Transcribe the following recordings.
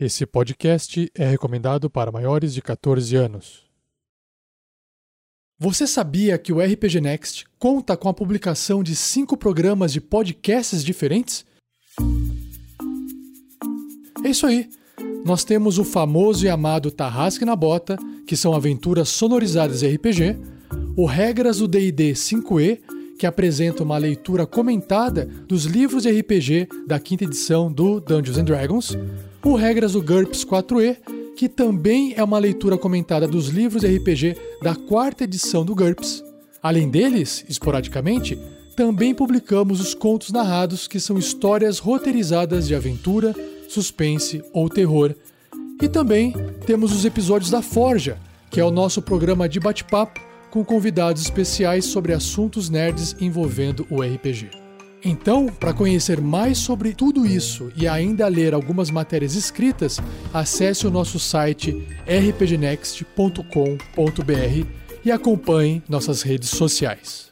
Esse podcast é recomendado para maiores de 14 anos. Você sabia que o RPG Next conta com a publicação de cinco programas de podcasts diferentes? É isso aí. Nós temos o famoso e amado Tarrasque na Bota, que são aventuras sonorizadas RPG, o Regras do D&D 5e, que apresenta uma leitura comentada dos livros de RPG da quinta edição do Dungeons and Dragons, o Regras do GURPS 4e, que também é uma leitura comentada dos livros de RPG da quarta edição do GURPS. Além deles, esporadicamente, também publicamos os contos narrados, que são histórias roteirizadas de aventura, suspense ou terror. E também temos os episódios da Forja, que é o nosso programa de bate-papo com convidados especiais sobre assuntos nerds envolvendo o RPG. Então, para conhecer mais sobre tudo isso e ainda ler algumas matérias escritas, acesse o nosso site rpgnext.com.br e acompanhe nossas redes sociais.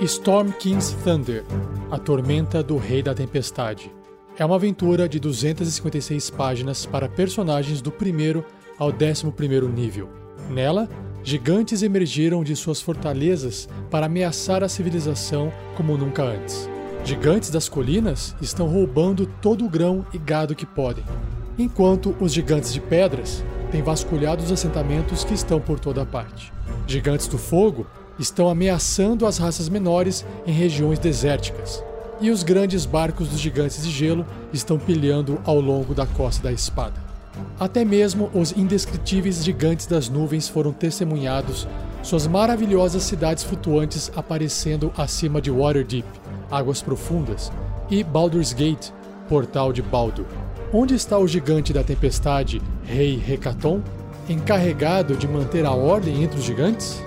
Storm King's Thunder A Tormenta do Rei da Tempestade é uma aventura de 256 páginas para personagens do primeiro ao 11 nível. Nela, gigantes emergiram de suas fortalezas para ameaçar a civilização como nunca antes. Gigantes das colinas estão roubando todo o grão e gado que podem, enquanto os gigantes de pedras têm vasculhado os assentamentos que estão por toda parte. Gigantes do fogo estão ameaçando as raças menores em regiões desérticas, e os grandes barcos dos gigantes de gelo estão pilhando ao longo da costa da espada. Até mesmo os indescritíveis gigantes das nuvens foram testemunhados, suas maravilhosas cidades flutuantes aparecendo acima de Waterdeep, águas profundas, e Baldur's Gate, portal de Baldur. Onde está o gigante da tempestade, Rei Hecaton, encarregado de manter a ordem entre os gigantes?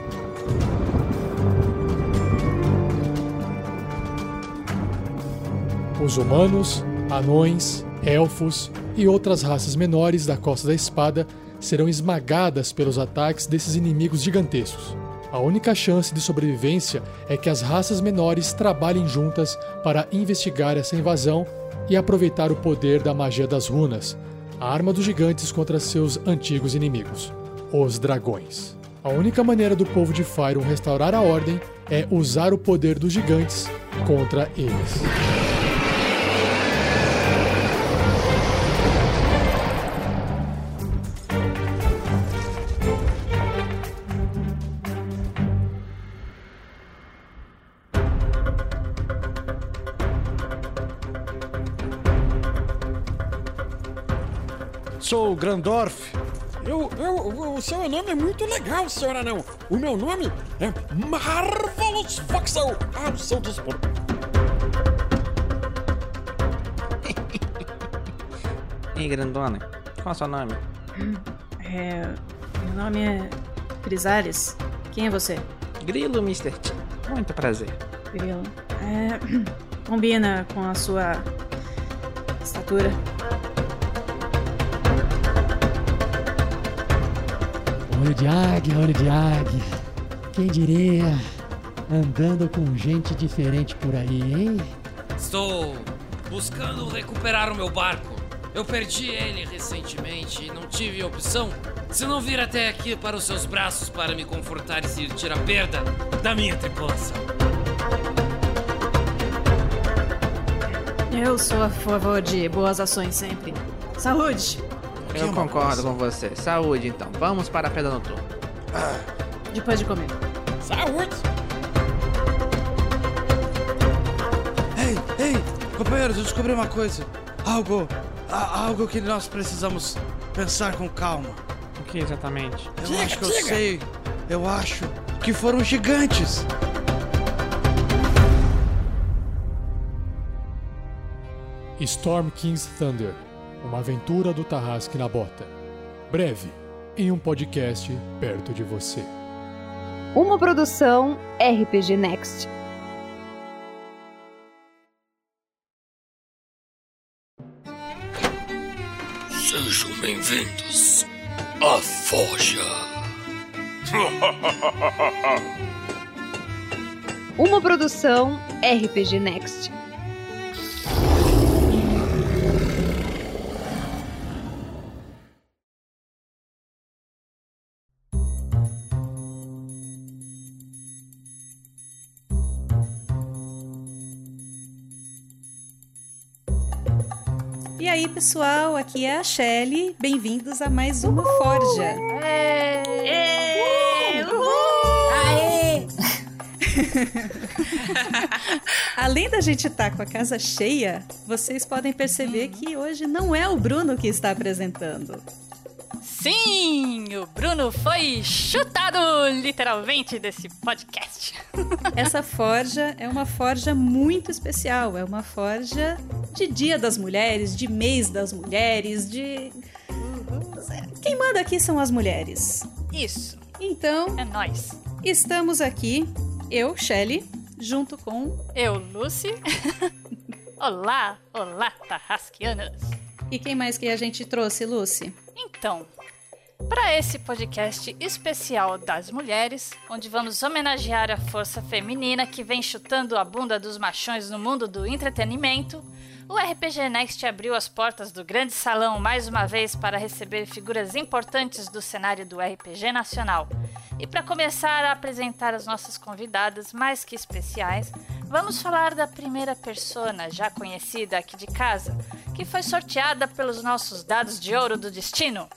Os humanos, anões, elfos e outras raças menores da Costa da Espada serão esmagadas pelos ataques desses inimigos gigantescos. A única chance de sobrevivência é que as raças menores trabalhem juntas para investigar essa invasão e aproveitar o poder da magia das runas, a arma dos gigantes contra seus antigos inimigos, os dragões. A única maneira do povo de Fyron restaurar a ordem é usar o poder dos gigantes contra eles. Sou Grandorf. Eu, eu, o seu nome é muito legal, senhor anão. O meu nome é Marvelous Voxel. Ah, seu dispor. Ei, grandona, qual é o seu nome? É, meu nome é Crisales. Quem é você? Grilo, Mr. T. Muito prazer. Grilo. É, combina com a sua estatura. Olho de águia, olho de águia. Quem diria? Andando com gente diferente por aí, hein? Estou buscando recuperar o meu barco. Eu perdi ele recentemente e não tive opção se não vir até aqui para os seus braços para me confortar e sentir a perda da minha tripulação. Eu sou a favor de boas ações sempre. Saúde! Eu concordo com você. Saúde, então. Vamos para a pedra noturna. Depois de comer. Saúde! Ei, ei, companheiros, eu descobri uma coisa. Algo, a- algo que nós precisamos pensar com calma. O que exatamente? Eu Diga, acho que eu diga. sei. Eu acho que foram gigantes. Storm King's Thunder Uma aventura do Tarrasque na Bota. Breve, em um podcast perto de você. Uma produção RPG Next. Sejam bem-vindos à Forja. Uma produção RPG Next. Pessoal, aqui é a Shelly. Bem-vindos a mais uma Forja. Além da gente estar com a casa cheia, vocês podem perceber que hoje não é o Bruno que está apresentando. Sim, o Bruno foi chutado literalmente desse podcast. Essa forja é uma forja muito especial. É uma forja de Dia das Mulheres, de mês das mulheres, de. Quem manda aqui são as mulheres. Isso, Então, é nós. estamos aqui, eu, Shelly, junto com. Eu, Lucy. olá, olá, Tarrasquianas. E quem mais que a gente trouxe, Lucy? Então, para esse podcast especial das mulheres, onde vamos homenagear a força feminina que vem chutando a bunda dos machões no mundo do entretenimento, o RPG Next abriu as portas do grande salão mais uma vez para receber figuras importantes do cenário do RPG nacional. E para começar a apresentar as nossas convidadas mais que especiais, vamos falar da primeira persona já conhecida aqui de casa, que foi sorteada pelos nossos dados de ouro do destino.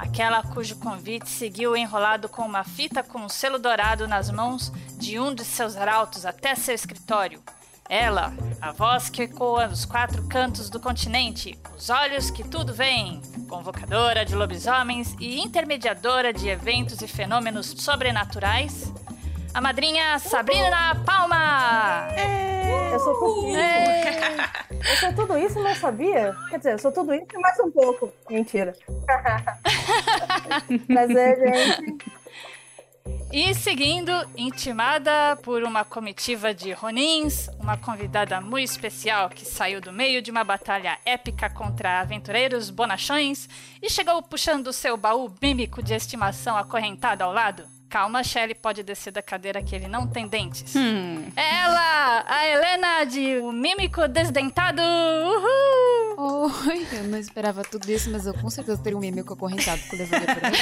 Aquela cujo convite seguiu enrolado com uma fita com um selo dourado nas mãos de um de seus arautos até seu escritório. Ela, a voz que ecoa nos quatro cantos do continente, os olhos que tudo veem, convocadora de lobisomens e intermediadora de eventos e fenômenos sobrenaturais, a madrinha Sabrina Palma! Eu sou tudo isso. Eu sou tudo isso e não sabia? Quer dizer, eu sou tudo isso e mais um pouco. Mentira. Prazer, gente. E seguindo, intimada por uma comitiva de Ronins, uma convidada muito especial que saiu do meio de uma batalha épica contra aventureiros bonachões e chegou puxando seu baú mímico de estimação acorrentado ao lado. Calma, Shelly pode descer da cadeira que ele não tem dentes. É ela, a Helena de O Mímico Desdentado! Uhul! Oi, eu não esperava tudo isso, mas eu com certeza teria um mímico acorrentado eu levaria por aí.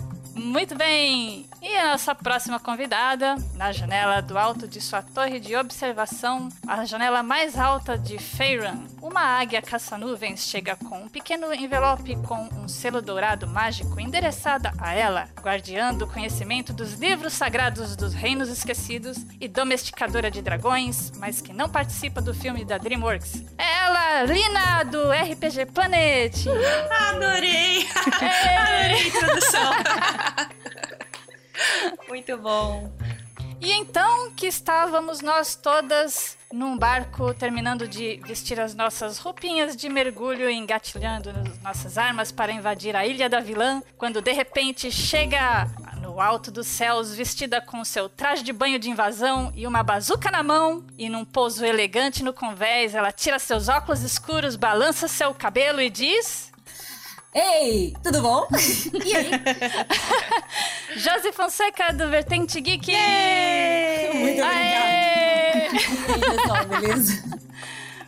Muito bem! E a nossa próxima convidada, na janela do alto de sua torre de observação, a janela mais alta de Feyran, uma águia caça-nuvens chega com um pequeno envelope com um selo dourado mágico endereçada a ela, guardiã do conhecimento dos livros sagrados dos reinos esquecidos e domesticadora de dragões, mas que não participa do filme da DreamWorks. É ela, Lina, do RPG Planet! Adorei! Adorei a introdução. Muito bom. E então que estávamos nós todas num barco terminando de vestir as nossas roupinhas de mergulho engatilhando nossas armas para invadir a ilha da vilã, quando de repente chega no alto dos céus vestida com seu traje de banho de invasão e uma bazuca na mão e num pouso elegante no convés, ela tira seus óculos escuros, balança seu cabelo e diz: Ei, tudo bom? E aí? Josi Fonseca do Vertente Geek! Muito Aê! E aí, pessoal, beleza?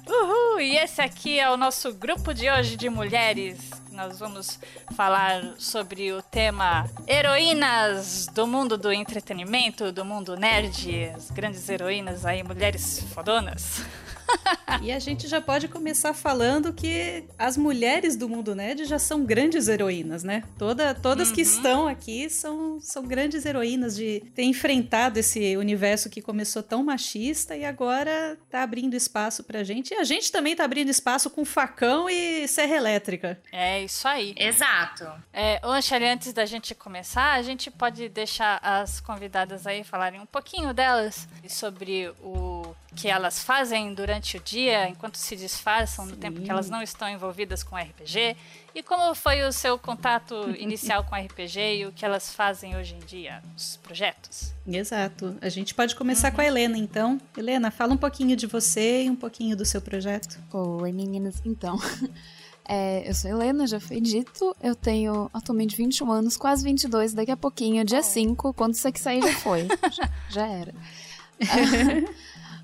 Uhul! E esse aqui é o nosso grupo de hoje de mulheres. Nós vamos falar sobre o tema heroínas do mundo do entretenimento, do mundo nerd, as grandes heroínas aí, mulheres fodonas. E a gente já pode começar falando que as mulheres do mundo nerd já são grandes heroínas, né? Toda, todas que estão aqui são, são grandes heroínas de ter enfrentado esse universo que começou tão machista e agora tá abrindo espaço pra gente. E a gente também tá abrindo espaço com facão e serra elétrica. É isso aí. Exato. É, Anchele, antes da gente começar, a gente pode deixar as convidadas aí falarem um pouquinho delas e sobre o que elas fazem durante o dia, enquanto se disfarçam no tempo que elas não estão envolvidas com RPG, e como foi o seu contato inicial com RPG e o que elas fazem hoje em dia, os projetos. Exato. A gente pode começar com a Helena, então. Helena, fala um pouquinho de você e um pouquinho do seu projeto. Oi, meninas. Então, É, eu sou Helena, já foi dito. Eu tenho atualmente 21 anos, quase 22. Daqui a pouquinho, dia 5, quando isso aqui sair, já foi. já, já era.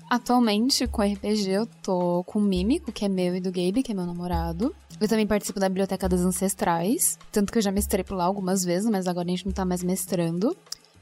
Atualmente, com RPG, eu tô com o Mímico, que é meu, e do Gabe, que é meu namorado. Eu também participo da Biblioteca das Ancestrais. Tanto que eu já mestrei por lá algumas vezes, mas agora a gente não tá mais mestrando.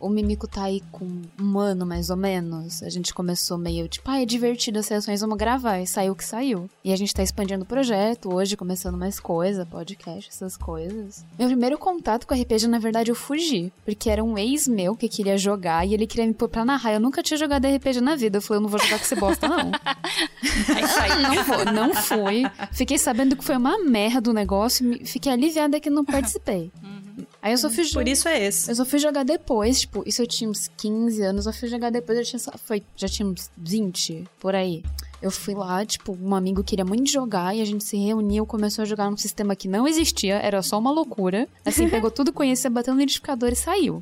O Mimico tá aí com um ano, mais ou menos. A gente começou meio tipo, ah, é divertido as sessões, vamos gravar. E saiu o que saiu. E a gente tá expandindo o projeto, hoje começando mais coisa, podcast, essas coisas. Meu primeiro contato com RPG, na verdade, eu fugi. Porque era um ex meu que queria jogar e ele queria me pôr pra narrar. Eu nunca tinha jogado RPG na vida. Eu falei, eu não vou jogar com esse bosta, não. não, vou, não fui. Fiquei sabendo que foi uma merda o negócio e fiquei aliviada que não participei. Aí eu só fui Por isso é esse. Eu só fui jogar depois, tipo, isso eu tinha uns 15 anos, eu fui jogar depois, eu tinha só, foi, já tinha uns 20, por aí. Eu fui lá, tipo, um amigo queria muito jogar e a gente se reuniu, começou a jogar num sistema que não existia, era só uma loucura. Assim, pegou tudo, conhecia, bateu no identificador e saiu.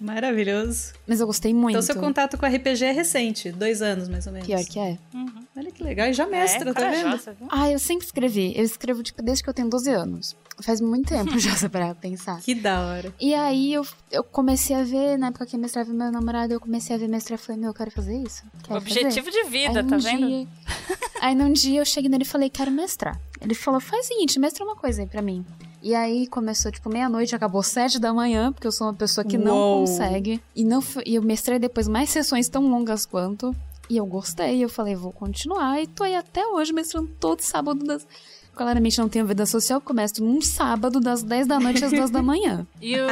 Maravilhoso. Mas eu gostei muito. Então seu contato com RPG é recente, dois anos mais ou menos. Pior que é. Uhum. Olha que legal, e já mestra, É, tá vendo? viu? Ah, eu sempre escrevi. Eu escrevo, tipo, desde que eu tenho 12 anos. Faz muito tempo já, pra pensar. Que da hora. E aí eu, eu comecei a ver, na época que eu mestrava meu namorado, eu comecei a ver mestrar e falei, meu, eu quero fazer isso. Quero Objetivo fazer. de vida, Aí, tá um vendo? dia- aí num dia eu cheguei nele e falei, quero mestrar. Ele falou, faz o seguinte, mestra uma coisa aí pra mim. E aí começou, tipo, meia-noite, acabou sete da manhã, porque eu sou uma pessoa que não Uou. consegue. E, não, e eu mestrei depois mais sessões tão longas quanto. E eu gostei, eu falei, vou continuar. E tô aí até hoje mestrando todo sábado das... Claramente não tenho vida social, começo num sábado das 10 da noite às 2 da manhã. E o.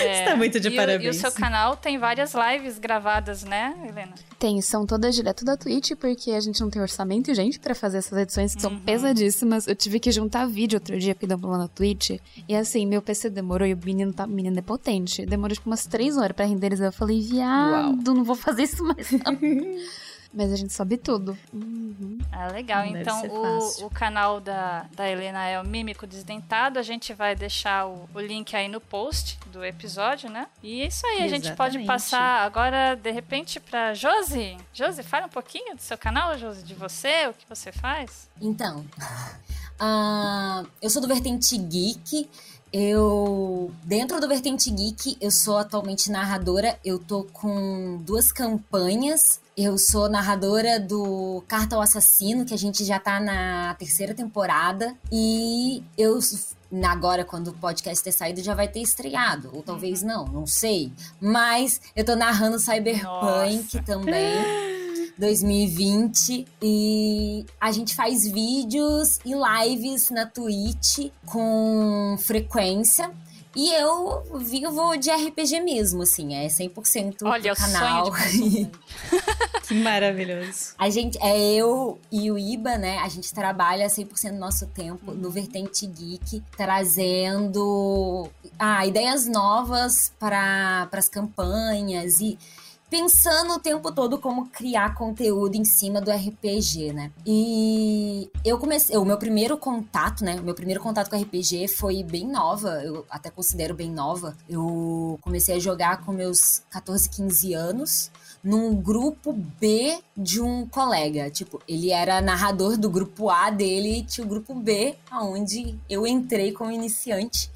É, tá muito de e o- parabéns. E o seu canal tem várias lives gravadas, né, Helena? Tem, são todas direto da Twitch, porque a gente não tem orçamento, gente, pra fazer essas edições que são pesadíssimas. Eu tive que juntar vídeo outro dia que deu lá na Twitch. E assim, meu PC demorou e o menino, tá, o menino é potente. Demorou tipo umas três horas pra renderizar. Eu falei, viado, não vou fazer isso mais não. Mas a gente sobe tudo. Uhum. Ah, legal. Deve então, o, o canal da, da Helena é o Mímico Desdentado. A gente vai deixar o, o link aí no post do episódio, né? E é isso aí. A gente pode Exatamente. passar agora, de repente, pra Josi. Josi, fala um pouquinho do seu canal, Josi, de você, o que você faz. Então, ah, eu sou do Vertente Geek. Eu, dentro do Vertente Geek, eu sou atualmente narradora. Eu tô com duas campanhas. Eu sou narradora do Carta ao Assassino, que a gente já tá na terceira temporada. E eu, agora, quando o podcast ter saído, já vai ter estreado. Ou talvez não, não sei. Mas eu tô narrando Cyberpunk Nossa. também. 2020 e a gente faz vídeos e lives na Twitch com frequência. E eu vivo de RPG mesmo, assim, é 100% Olha, do o sonho canal. consumo. Que maravilhoso. A gente, é eu e o Iba, né? A gente trabalha 100% do nosso tempo no Vertente Geek, trazendo ah, ideias novas para as campanhas e pensando o tempo todo como criar conteúdo em cima do RPG, né? E eu comecei, o meu primeiro contato, né? O meu primeiro contato com RPG foi bem nova, eu até considero bem nova. Eu comecei a jogar com meus 14, 15 anos num grupo B de um colega. Tipo, ele era narrador do grupo A dele e tinha o grupo B, onde eu entrei como iniciante.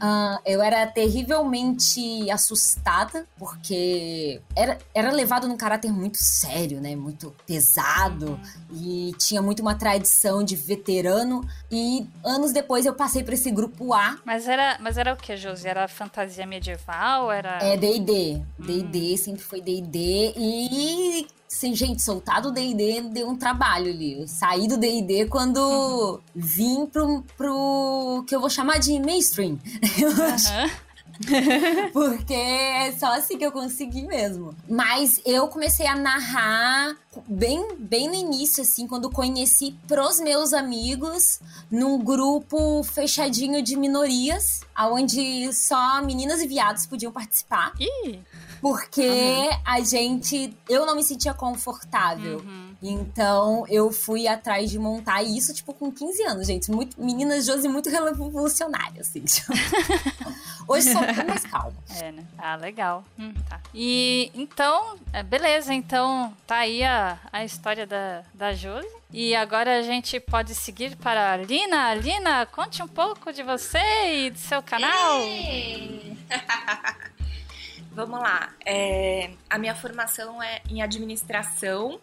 Ah, eu era terrivelmente assustada, porque era, era levado num caráter muito sério, né? Muito pesado. E tinha muito uma tradição de veterano. E anos depois eu passei para esse grupo A, Mas era, mas era o que, Josi? Era fantasia medieval? Era. É D&D. D&D sempre foi D&D e... Sim, gente, soltar do D&D deu um trabalho ali. Eu saí do D&D quando vim pro, pro que eu vou chamar de mainstream. Aham. Porque é só assim que eu consegui mesmo. Mas eu comecei a narrar bem, bem no início, assim, quando conheci pros meus amigos num grupo fechadinho de minorias, onde só meninas e viados podiam participar. Ih! Porque a gente. Eu não me sentia confortável. Então eu fui atrás de montar isso, tipo, com 15 anos, gente. Muito, meninas Josi muito revolucionárias, assim. Hoje só tô mais calma. É, né? Ah, legal. Hum, tá. E então, é, beleza, então tá aí a, a história da, da Josi. E agora a gente pode seguir para a Lina. Lina, conte um pouco de você e do seu canal. Vamos lá. É, a minha formação é em administração,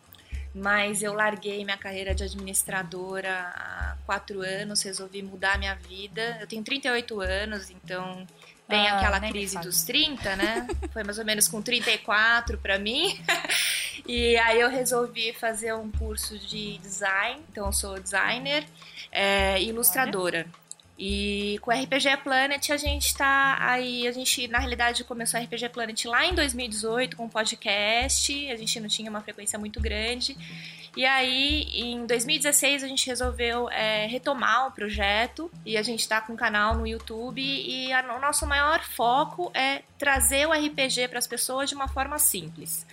mas eu larguei minha carreira de administradora há quatro anos, resolvi mudar minha vida. Eu tenho 38 anos, então tem Ah, aquela crise dos 30, né? Foi mais ou menos com 34 para mim. e aí eu resolvi fazer um curso de design, então eu sou designer é, e ilustradora. E com o RPG Planet a gente tá aí, a gente na realidade começou o RPG Planet lá em 2018 com um podcast, a gente não tinha uma frequência muito grande. E aí, em 2016, a gente resolveu é, retomar o projeto e a gente está com um canal no YouTube. E a- o nosso maior foco é trazer o RPG para as pessoas de uma forma simples.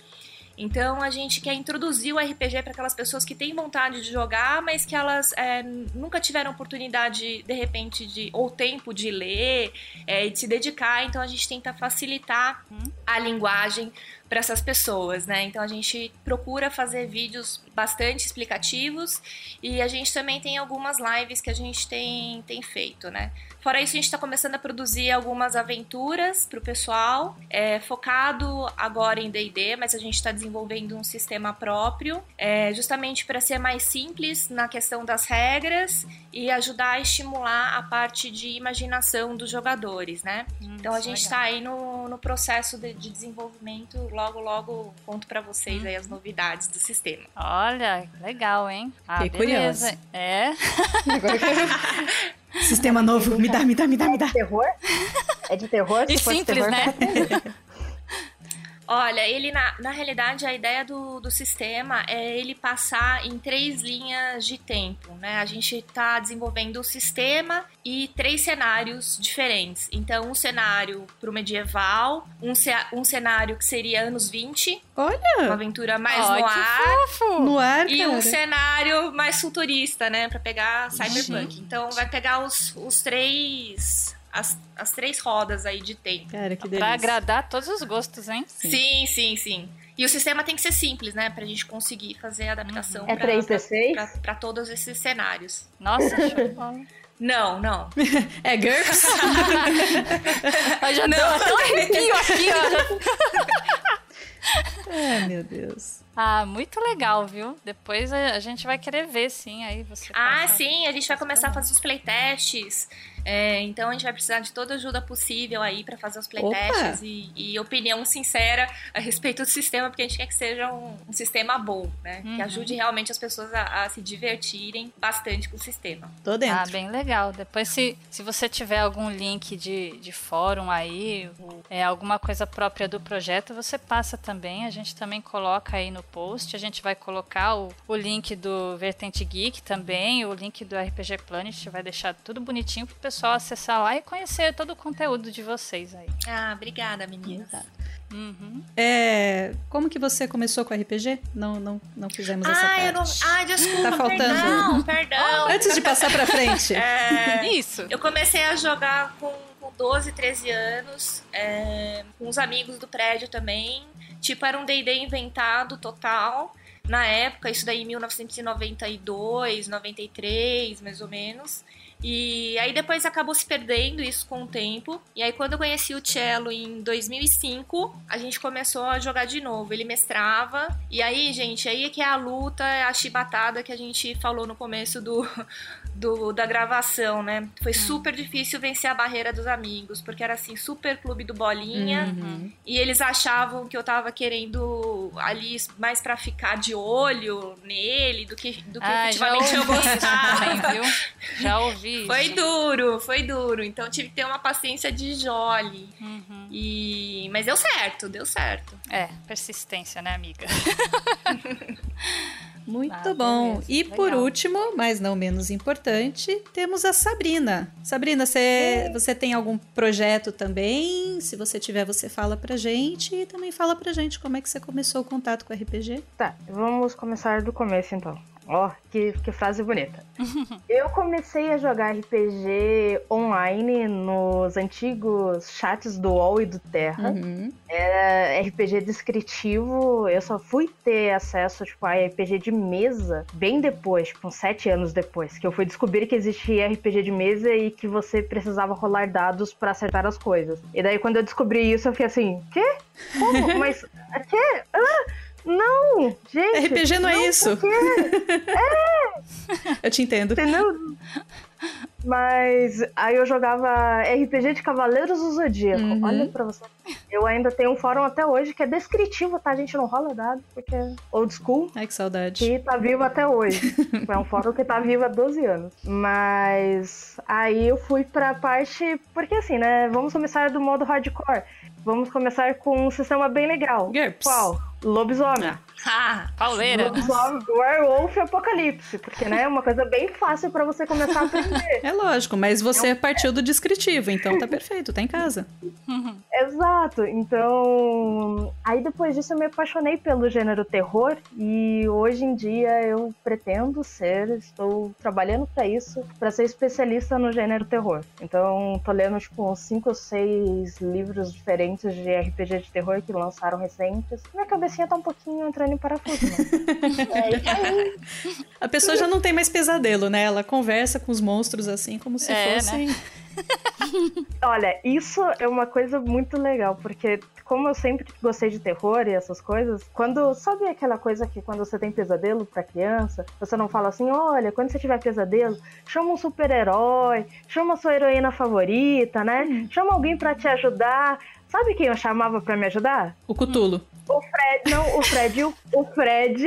Então a gente quer introduzir o RPG para aquelas pessoas que têm vontade de jogar, mas que elas é, nunca tiveram oportunidade, de repente, de ou tempo de ler é, e de se dedicar. Então a gente tenta facilitar a linguagem para essas pessoas, né? Então a gente procura fazer vídeos bastante explicativos e a gente também tem algumas lives que a gente tem, tem feito, né? Fora isso, a gente está começando a produzir algumas aventuras para o pessoal, é, focado agora em D&D, mas a gente está desenvolvendo um sistema próprio, é, justamente para ser mais simples na questão das regras e ajudar a estimular a parte de imaginação dos jogadores, né? então a é gente está aí no, no processo de, de desenvolvimento, logo logo conto para vocês aí as novidades do sistema. Olha, legal, hein? Ah, Fiquei beleza. curiosa. É. Sistema novo, me dá, me dá, me dá, me dá. Terror? É de terror? E simples, terror, né? Olha, ele na, na realidade a ideia do, do sistema é ele passar em três linhas de tempo, né? A gente está desenvolvendo o sistema e três cenários diferentes. Então, um cenário para o medieval, um, um cenário que seria anos 20, Olha! uma aventura mais Ai, no ar. fofo! No ar, E um cara. cenário mais futurista, né? Pra pegar cyberpunk. Então vai pegar os, os três. As, as três rodas aí de tempo. Cara, que Pra delícia. agradar todos os gostos, hein? Sim, sim, sim. E o sistema tem que ser simples, né? Pra gente conseguir fazer a adaptação É pra, 3D6? pra, pra, pra todos esses cenários. Nossa, show de bola. Não, não. É GURPS? Eu já deu até um arrepio aqui, ó. Ai, meu Deus. Ah, muito legal, viu? Depois a, gente vai querer ver, sim, aí você Ah, passa- sim, a gente vai começar a fazer os playtests. É, então a gente vai precisar de toda ajuda possível aí pra fazer os playtests e, e opinião sincera a respeito do sistema, porque a gente quer que seja um, um sistema bom, né? Que Uhum. ajude realmente as pessoas a, a se divertirem bastante com o sistema. Tô dentro. Ah, bem legal. Depois, se, se você tiver algum link de, de fórum aí, ou, é, alguma coisa própria do projeto, você passa também. A gente também coloca aí no post. A gente vai colocar o, o link do Vertente Geek também, o link do RPG Planet. Vai deixar tudo bonitinho pro pessoal acessar lá e conhecer todo o conteúdo de vocês aí. Ah, obrigada, meninas. Uhum. É, como que você começou com RPG? Não, não, não fizemos essa Ah, parte. eu não. Ah, desculpa, Tá faltando. perdão, perdão. Antes de passar pra frente. É, Isso. Eu comecei a jogar com, com 12, 13 anos, é, com os amigos do prédio também. Tipo, era um D&D inventado total. Na época, isso daí em 1992, 93, mais ou menos. E aí depois acabou se perdendo isso com o tempo. E aí quando eu conheci o Cello em 2005, a gente começou a jogar de novo. Ele mestrava. E aí, gente, aí é que é a luta, a chibatada que a gente falou no começo do, do da gravação, né? Foi super difícil vencer a barreira dos amigos, porque era assim, super clube do bolinha. Uhum. E eles achavam que eu tava querendo ali mais pra ficar de olho nele do que, do que Ah, efetivamente eu gostava. também, viu? Já ouvi. Foi duro, foi duro. Então tive que ter uma paciência de jole. Uhum. E... Mas deu certo, deu certo. É, persistência, né, amiga? Muito Ah, bom. beleza, e por legal. último, mas não menos importante, temos a Sabrina. Sabrina, você, você tem algum projeto também? Se você tiver, você fala pra gente. E também fala pra gente como é que você começou o contato com RPG. Tá, vamos começar do começo então. Ó, que, que frase bonita. eu comecei a jogar RPG online nos antigos chats do UOL e do Terra. Uhum. Era RPG descritivo. Eu só fui ter acesso tipo, a RPG de mesa bem depois, tipo, uns sete anos depois, que eu fui descobrir que existia RPG de mesa e que você precisava rolar dados para acertar as coisas. E daí, quando eu descobri isso, eu fiquei assim: quê? Como? Mas. Quê? Ah! Não, gente. RPG não é não isso. É. Eu te entendo. Entendeu? Mas aí eu jogava RPG de Cavaleiros do Zodíaco. Uhum. Olha pra você. Eu ainda tenho um fórum até hoje que é descritivo, tá? A gente não rola dado, porque é old school. Ai, que saudade. Que tá vivo até hoje. é um fórum que tá vivo há 12 anos. Mas aí eu fui pra parte. Porque assim, né? Vamos começar do modo hardcore. Vamos começar com um sistema bem legal. GURPS. Qual? Lobisomem. Ah, pauleira. Werewolf e Apocalipse. Porque, né, é uma coisa bem fácil pra você começar a aprender. É lógico, mas você partiu do descritivo, então tá perfeito, tá em casa. Exato. Então, aí depois disso eu me apaixonei pelo gênero terror e hoje em dia eu pretendo ser, estou trabalhando pra isso, pra ser especialista no gênero terror. Então, tô lendo tipo uns 5 ou 6 livros diferentes de RPG de terror que lançaram recentes. Minha cabecinha tá um pouquinho entrando em parafuso. Né? é. A pessoa já não tem mais pesadelo, né? Ela conversa com os monstros assim como se É, fossem. né? Olha, isso é uma coisa muito legal, porque como eu sempre gostei de terror e essas coisas, quando. Sabe aquela coisa que quando você tem pesadelo pra criança, você não fala assim: olha, quando você tiver pesadelo, chama um super-herói, chama a sua heroína favorita, né? Chama alguém pra te ajudar. Sabe quem eu chamava pra me ajudar? O Cutulo. O Fred, não, o Fred, e o, o Fred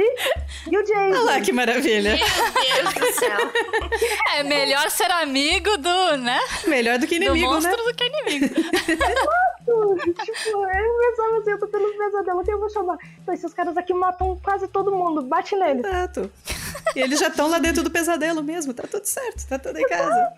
e o Jason. Olha lá que maravilha. Meu Deus do céu. É melhor ser amigo do, né? Melhor do que do inimigo, monstro né? do que inimigo. tipo, eu pensava assim, eu tô tendo um pesadelo, quem eu vou chamar? Então, esses caras aqui matam quase todo mundo, bate neles. Exato. E eles já estão lá dentro do pesadelo mesmo, tá tudo certo, tá tudo em casa.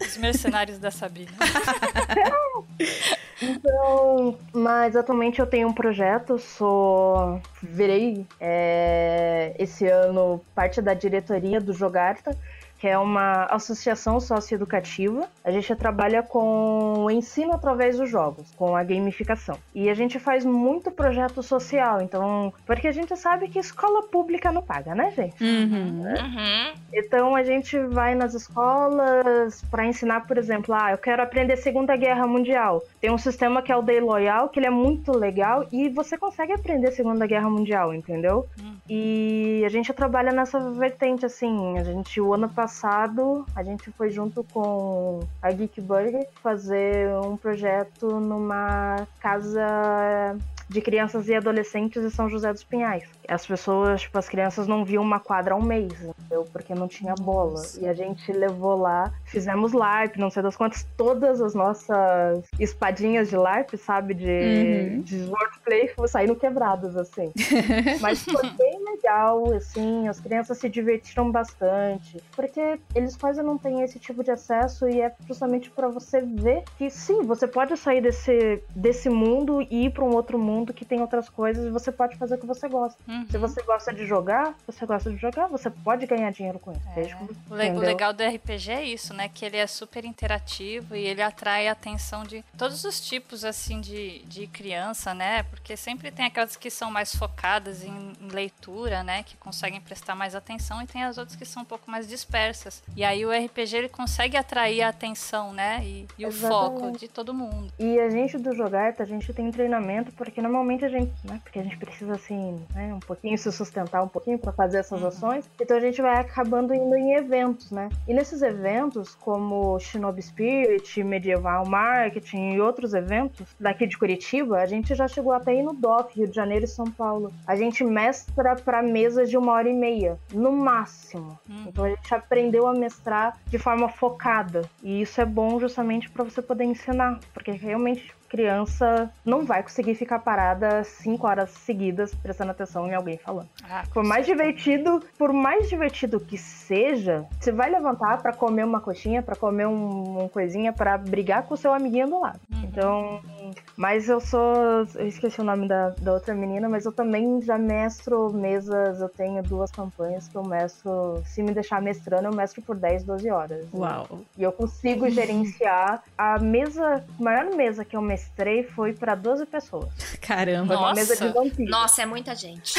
Os mercenários da Sabina. Então, mas atualmente eu tenho um projeto, sou. Virei é, esse ano parte da diretoria do Jogarta, que é uma associação socioeducativa. A gente trabalha com o ensino através dos jogos, com a gamificação. E a gente faz muito projeto social, então. Porque a gente sabe que escola pública não paga, né, gente? Uhum. Uhum. Então a gente vai nas escolas para ensinar, por exemplo, ah, eu quero aprender Segunda Guerra Mundial. Tem um sistema que é o Day Loyal, que ele é muito legal e você consegue aprender Segunda Guerra Mundial, entendeu? E a gente trabalha nessa vertente assim. A gente o ano passado a gente foi junto com a Geek Burger fazer um projeto numa casa de crianças e adolescentes em São José dos Pinhais. As pessoas, tipo, as crianças não viam uma quadra há um mês, entendeu? Porque não tinha bola. E a gente levou lá, fizemos LARP, não sei das quantas, todas as nossas espadinhas de LARP, sabe? De, Uhum. de wordplay saíram quebradas, assim. Mas foi legal, assim, as crianças se divertiram bastante. Porque eles quase não têm esse tipo de acesso e é justamente pra você ver que sim, você pode sair desse, desse mundo e ir pra um outro mundo que tem outras coisas e você pode fazer o que você gosta. Uhum. Se você gosta de jogar, você gosta de jogar, você pode ganhar dinheiro com isso. Que- O, le- o entendeu? legal do RPG é isso, né? Que ele é super interativo e ele atrai a atenção de todos os tipos, assim, de, de criança, né? Porque sempre tem aquelas que são mais focadas em, em leitura, né? Que conseguem prestar mais atenção e tem as outras que são um pouco mais dispersas. E aí o RPG, ele consegue atrair a atenção, né? E, e o foco de todo mundo. E a gente do Jogarta, a gente tem treinamento, porque normalmente a gente, né, porque a gente precisa assim, né, um pouquinho se sustentar um pouquinho para fazer essas ações, então a gente vai acabando indo em eventos, né? E nesses eventos, como Shinobi Spirit, Medieval Marketing e outros eventos daqui de Curitiba, a gente já chegou até aí no DOF, Rio de Janeiro e São Paulo. A gente mestra para mesas de uma hora e meia, no máximo. Então a gente aprendeu a mestrar de forma focada. E isso é bom justamente para você poder ensinar, porque realmente criança não vai conseguir ficar parada cinco horas seguidas prestando atenção em alguém falando. Ah, Por mais divertido, por mais divertido que seja, você vai levantar pra comer uma coxinha, pra comer um, uma coisinha, pra brigar com o seu amiguinho do lado. Então, Mas eu sou. Eu esqueci o nome da, da outra menina, mas eu também já mestro mesas. Eu tenho duas campanhas que eu mestro. Se me deixar mestrando, eu mestro por 10, 12 horas. Uau! E eu consigo gerenciar. A mesa. A maior mesa que eu mestrei foi pra 12 pessoas. Caramba! Foi uma mesa de vampiro. Nossa, é muita gente.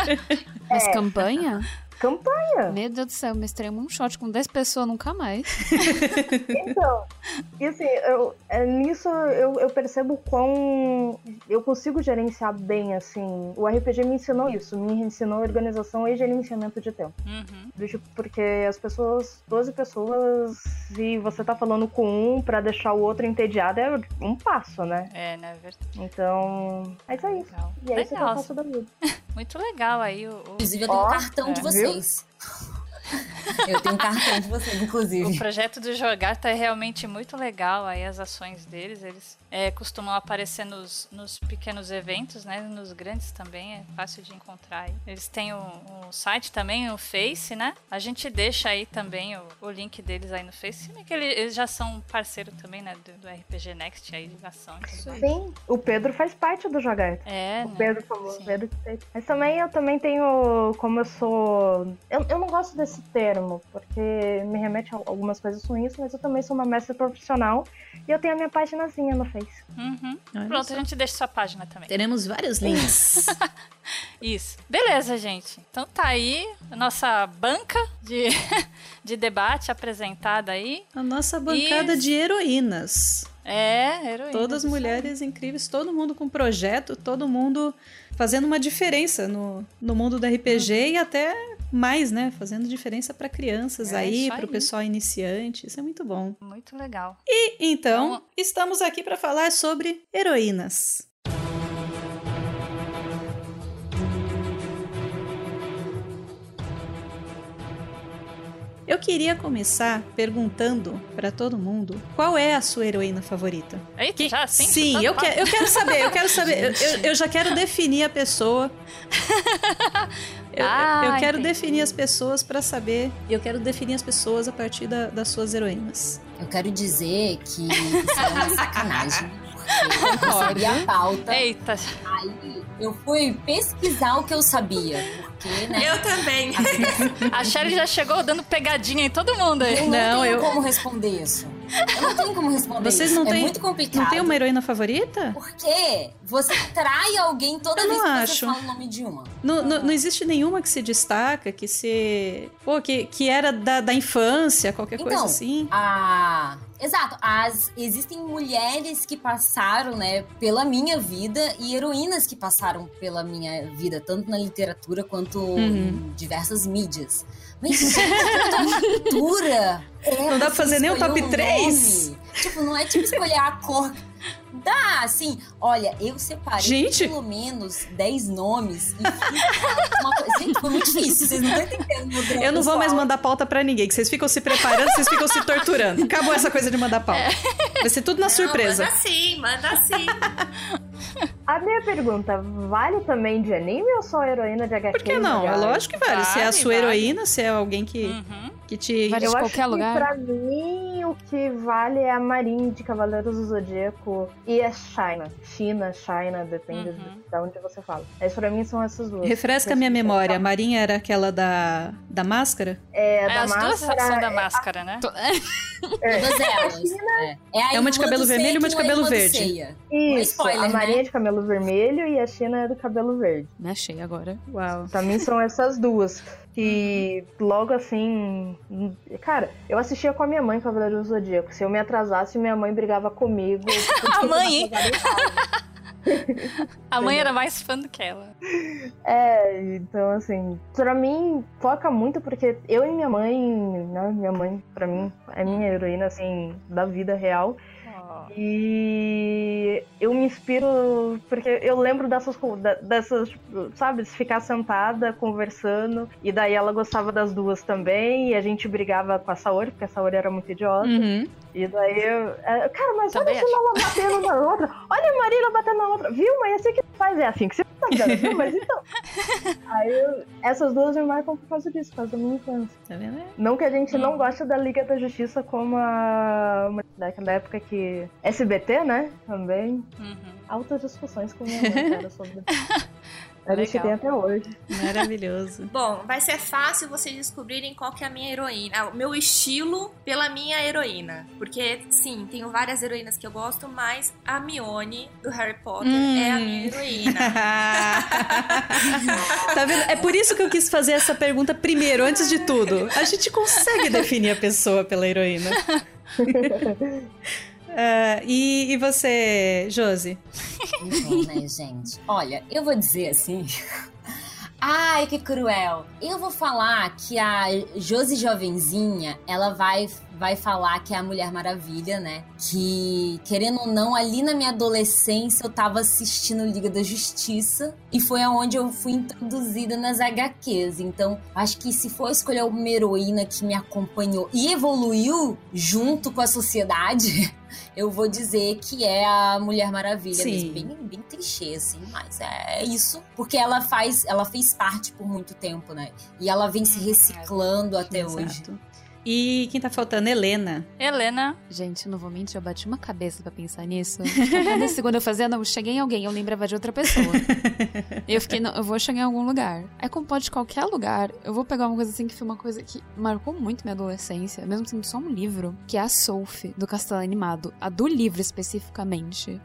Mas É. campanha? Campanha! Meu Deus do céu, eu mestrei um shot com 10 pessoas nunca mais. Então, e assim, eu, é, nisso eu, eu percebo quão eu consigo gerenciar bem, assim. O RPG me ensinou isso, me ensinou organização e gerenciamento de tempo. Uhum. Do tipo, porque as pessoas, 12 pessoas, se você tá falando com um pra deixar o outro entediado, é um passo, né? É, né? Verdade. Então, é isso aí. E é isso que eu Legal. faço da vida. Muito legal aí o. Inclusive, eu tenho Ó, um cartão de é, vocês. Eu tenho um cartão de vocês, inclusive. O projeto do Jogar tá realmente muito legal aí, as ações deles. Eles é, costumam aparecer nos, nos pequenos eventos, né? Nos grandes também, é fácil de encontrar aí. Eles têm o, o site também, o Face, né? A gente deixa aí também o, o link deles aí no Face. Se bem que ele- eles já são parceiro também, né? Do, do RPG Next aí, de ação tudo mais. Sim, o Pedro faz parte do Jogar. É, O né? Pedro, por favor, Pedro que fez. Mas também eu também tenho, como eu sou. Eu, eu não gosto desse termo, porque me remete a algumas coisas ruins, mas eu também sou uma mestre profissional e eu tenho a minha paginazinha no Face. Uhum. Pronto, só. a gente deixa sua página também. Teremos vários links. Isso. Beleza, gente. Então tá aí a nossa banca de, de debate apresentada aí. A nossa bancada E- de heroínas. É, heroína. Todas mulheres incríveis, todo mundo com projeto, todo mundo fazendo uma diferença no, no mundo do RPG e até mais, né? Fazendo diferença para crianças É, aí, para o pessoal iniciante. Isso é muito bom. Muito legal. E então, estamos aqui para falar sobre heroínas. Eu queria começar perguntando para todo mundo qual é a sua heroína favorita. Eita, já assim? Sim, chutando eu, que- eu quero saber, eu quero saber. eu- eu já quero definir a pessoa. Eu, eu- Ah, eu quero entendi. definir as pessoas para saber. E eu quero definir as pessoas a partir da- das suas heroínas. Eu quero dizer que isso é uma sacanagem. Porque eu recebi a pauta. Eita. Aí eu fui pesquisar o que eu sabia. Porque, né? Eu também. A Sherry já chegou dando pegadinha em todo mundo aí. Eu não, tenho como responder isso. Eu não tenho como responder Vocês não é têm, muito complicado. não tem uma heroína favorita? Porque você trai alguém toda Eu vez que acho. você fala o nome de uma. Não, não, não existe nenhuma que se destaca, que se. Pô, que, que era da, da infância, qualquer coisa Então, assim. a... Exato, as... existem mulheres que passaram, né, pela minha vida e heroínas que passaram pela minha vida, tanto na literatura quanto Uhum. em diversas mídias. Mas a cultura é Não dá pra fazer nem o top um três? nome. Tipo, não é tipo escolher a cor. Dá, assim, olha, eu separei Gente. pelo menos 10 nomes e uma coisa. Gente, foi muito difícil, vocês não estão entendendo. Eu não vou mais mandar pauta pra ninguém, que vocês ficam se preparando, vocês ficam se torturando. Acabou essa coisa de mandar pauta. Vai ser tudo na surpresa. Manda sim, manda sim. A minha pergunta, vale também de anime ou só heroína de HQ? Por que não? É lógico que vale. se é a Vale, sua vale. heroína, se é alguém que, que te. Vale de eu acho qualquer que lugar. pra mim o que vale é a Marin de Cavaleiros do Zodíaco e a China. China, China, depende de, de onde você fala. Mas pra mim são essas duas. Refresca a minha memória. A Marinha era aquela da, da máscara? É, É, da as duas máscara. são da máscara, né? é, Todas elas. É, é a É uma de cabelo vermelho e uma de cabelo verde. É Isso, spoiler, a Marinha né? é de cabelo vermelho e a China é do cabelo verde. Me achei agora. Uau. Pra mim são essas duas. E logo assim. Cara, eu assistia com a minha mãe Cavaleiros do Zodíaco. Se eu me atrasasse, minha mãe brigava comigo. A mãe? A mãe era mais fã do que ela. É, então assim, pra mim foca muito porque eu e minha mãe, né, minha mãe pra mim é minha heroína assim da vida real. E eu me inspiro porque eu lembro dessas dessas, sabe, de ficar sentada conversando e daí ela gostava das duas também e a gente brigava com a Saori, porque a Saori era muito idiota. Uhum. E daí eu. é, Cara, mas olha a ela batendo na outra. Olha a Marina batendo na outra. Viu? Mas é assim que faz, é assim que você faz, cara. Viu? Mas então. Aí eu- essas duas me marcam por causa disso, por causa da minha infância. Tá vendo? Não que a gente não goste da Liga da Justiça como a. Daquela época que. SBT, né? Também. Altas discussões com minha mãe, cara, sobre. A gente Legal. tem até hoje. Maravilhoso. Bom, vai ser fácil vocês descobrirem qual que é a minha heroína. O meu estilo pela minha heroína. Porque, sim, tenho várias heroínas que eu gosto, mas a Mione, do Harry Potter, Hum. é a minha heroína. Tá vendo? É por isso que eu quis fazer essa pergunta primeiro, antes de tudo. A gente consegue definir a pessoa pela heroína. Ah, e, e você, Josi? Então, né, gente? Olha, eu vou dizer assim. Ai, que cruel. Eu vou falar que a Josi Jovenzinha, ela vai, vai falar que é a Mulher Maravilha, né? Que, querendo ou não, ali na minha adolescência eu tava assistindo Liga da Justiça e foi aonde eu fui introduzida nas HQs. Então, acho que se for escolher uma heroína que me acompanhou e evoluiu junto com a sociedade, eu vou dizer que é a Mulher Maravilha Sim. mesmo. Bem, bem clichê, assim, mas é isso. Porque ela faz, ela fez parte por muito tempo, né? E ela vem se reciclando até hoje. E quem tá faltando? Helena. Helena. Gente, eu não vou mentir, eu bati uma cabeça pra pensar nisso. Cada segundo eu fazia, não, cheguei em alguém, eu lembrava de outra pessoa. e eu fiquei, não, eu vou chegar em algum lugar. Aí, como pode qualquer lugar, eu vou pegar uma coisa assim que foi uma coisa que marcou muito minha adolescência, mesmo sendo só um livro, que é a Sophie, do Castelo Animado. A do livro, especificamente.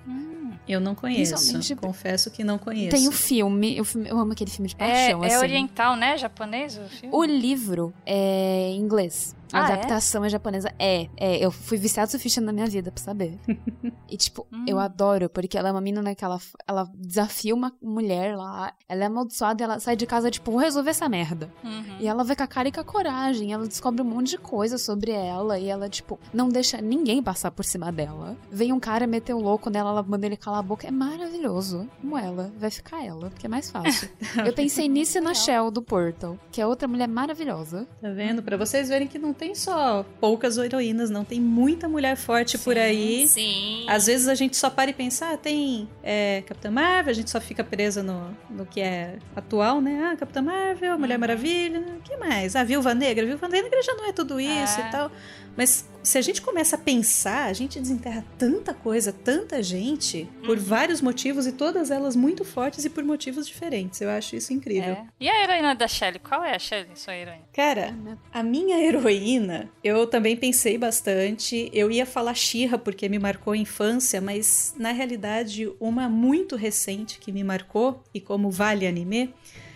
Eu não conheço. Principalmente- Confesso que não conheço. Tem o filme, eu, eu amo aquele filme de É, paixão, é assim. oriental, né? Japonês o filme? O livro é em inglês. A Ah, é? adaptação é? japonesa. É, é. Eu fui viciada o suficiente na minha vida pra saber. e, tipo, eu adoro, porque ela é uma menina que ela, ela desafia uma mulher lá. Ela é amaldiçoada e ela sai de casa, tipo, vou resolver essa merda. Uhum. E ela vai com a cara e com a coragem. Ela descobre um monte de coisa sobre ela. E ela, tipo, não deixa ninguém passar por cima dela. Vem um cara meter o louco nela, ela manda ele calar a boca. É maravilhoso. Como ela. Vai ficar ela, porque é mais fácil. Eu pensei nisso e na Shell do Portal, que é outra mulher maravilhosa. Tá vendo? Pra vocês verem que não tem só poucas heroínas, não. Tem muita mulher forte por aí. Sim. Às vezes a gente só para e pensa, ah, tem é, Capitã Marvel, a gente só fica presa no, no que é atual, né? Ah, Capitã Marvel, Mulher Maravilha, o que mais? Ah, Viúva Negra. Viúva Negra já não é tudo isso É. e tal. Mas se a gente começa a pensar, a gente desenterra tanta coisa, tanta gente, por vários motivos e todas elas muito fortes e por motivos diferentes. Eu acho isso incrível. É. E a heroína da Shelly? Qual é a Shelly, sua heroína? Cara, a minha heroína, eu também pensei bastante. Eu ia falar Shira porque me marcou a infância, mas na realidade, uma muito recente que me marcou, e como vale anime,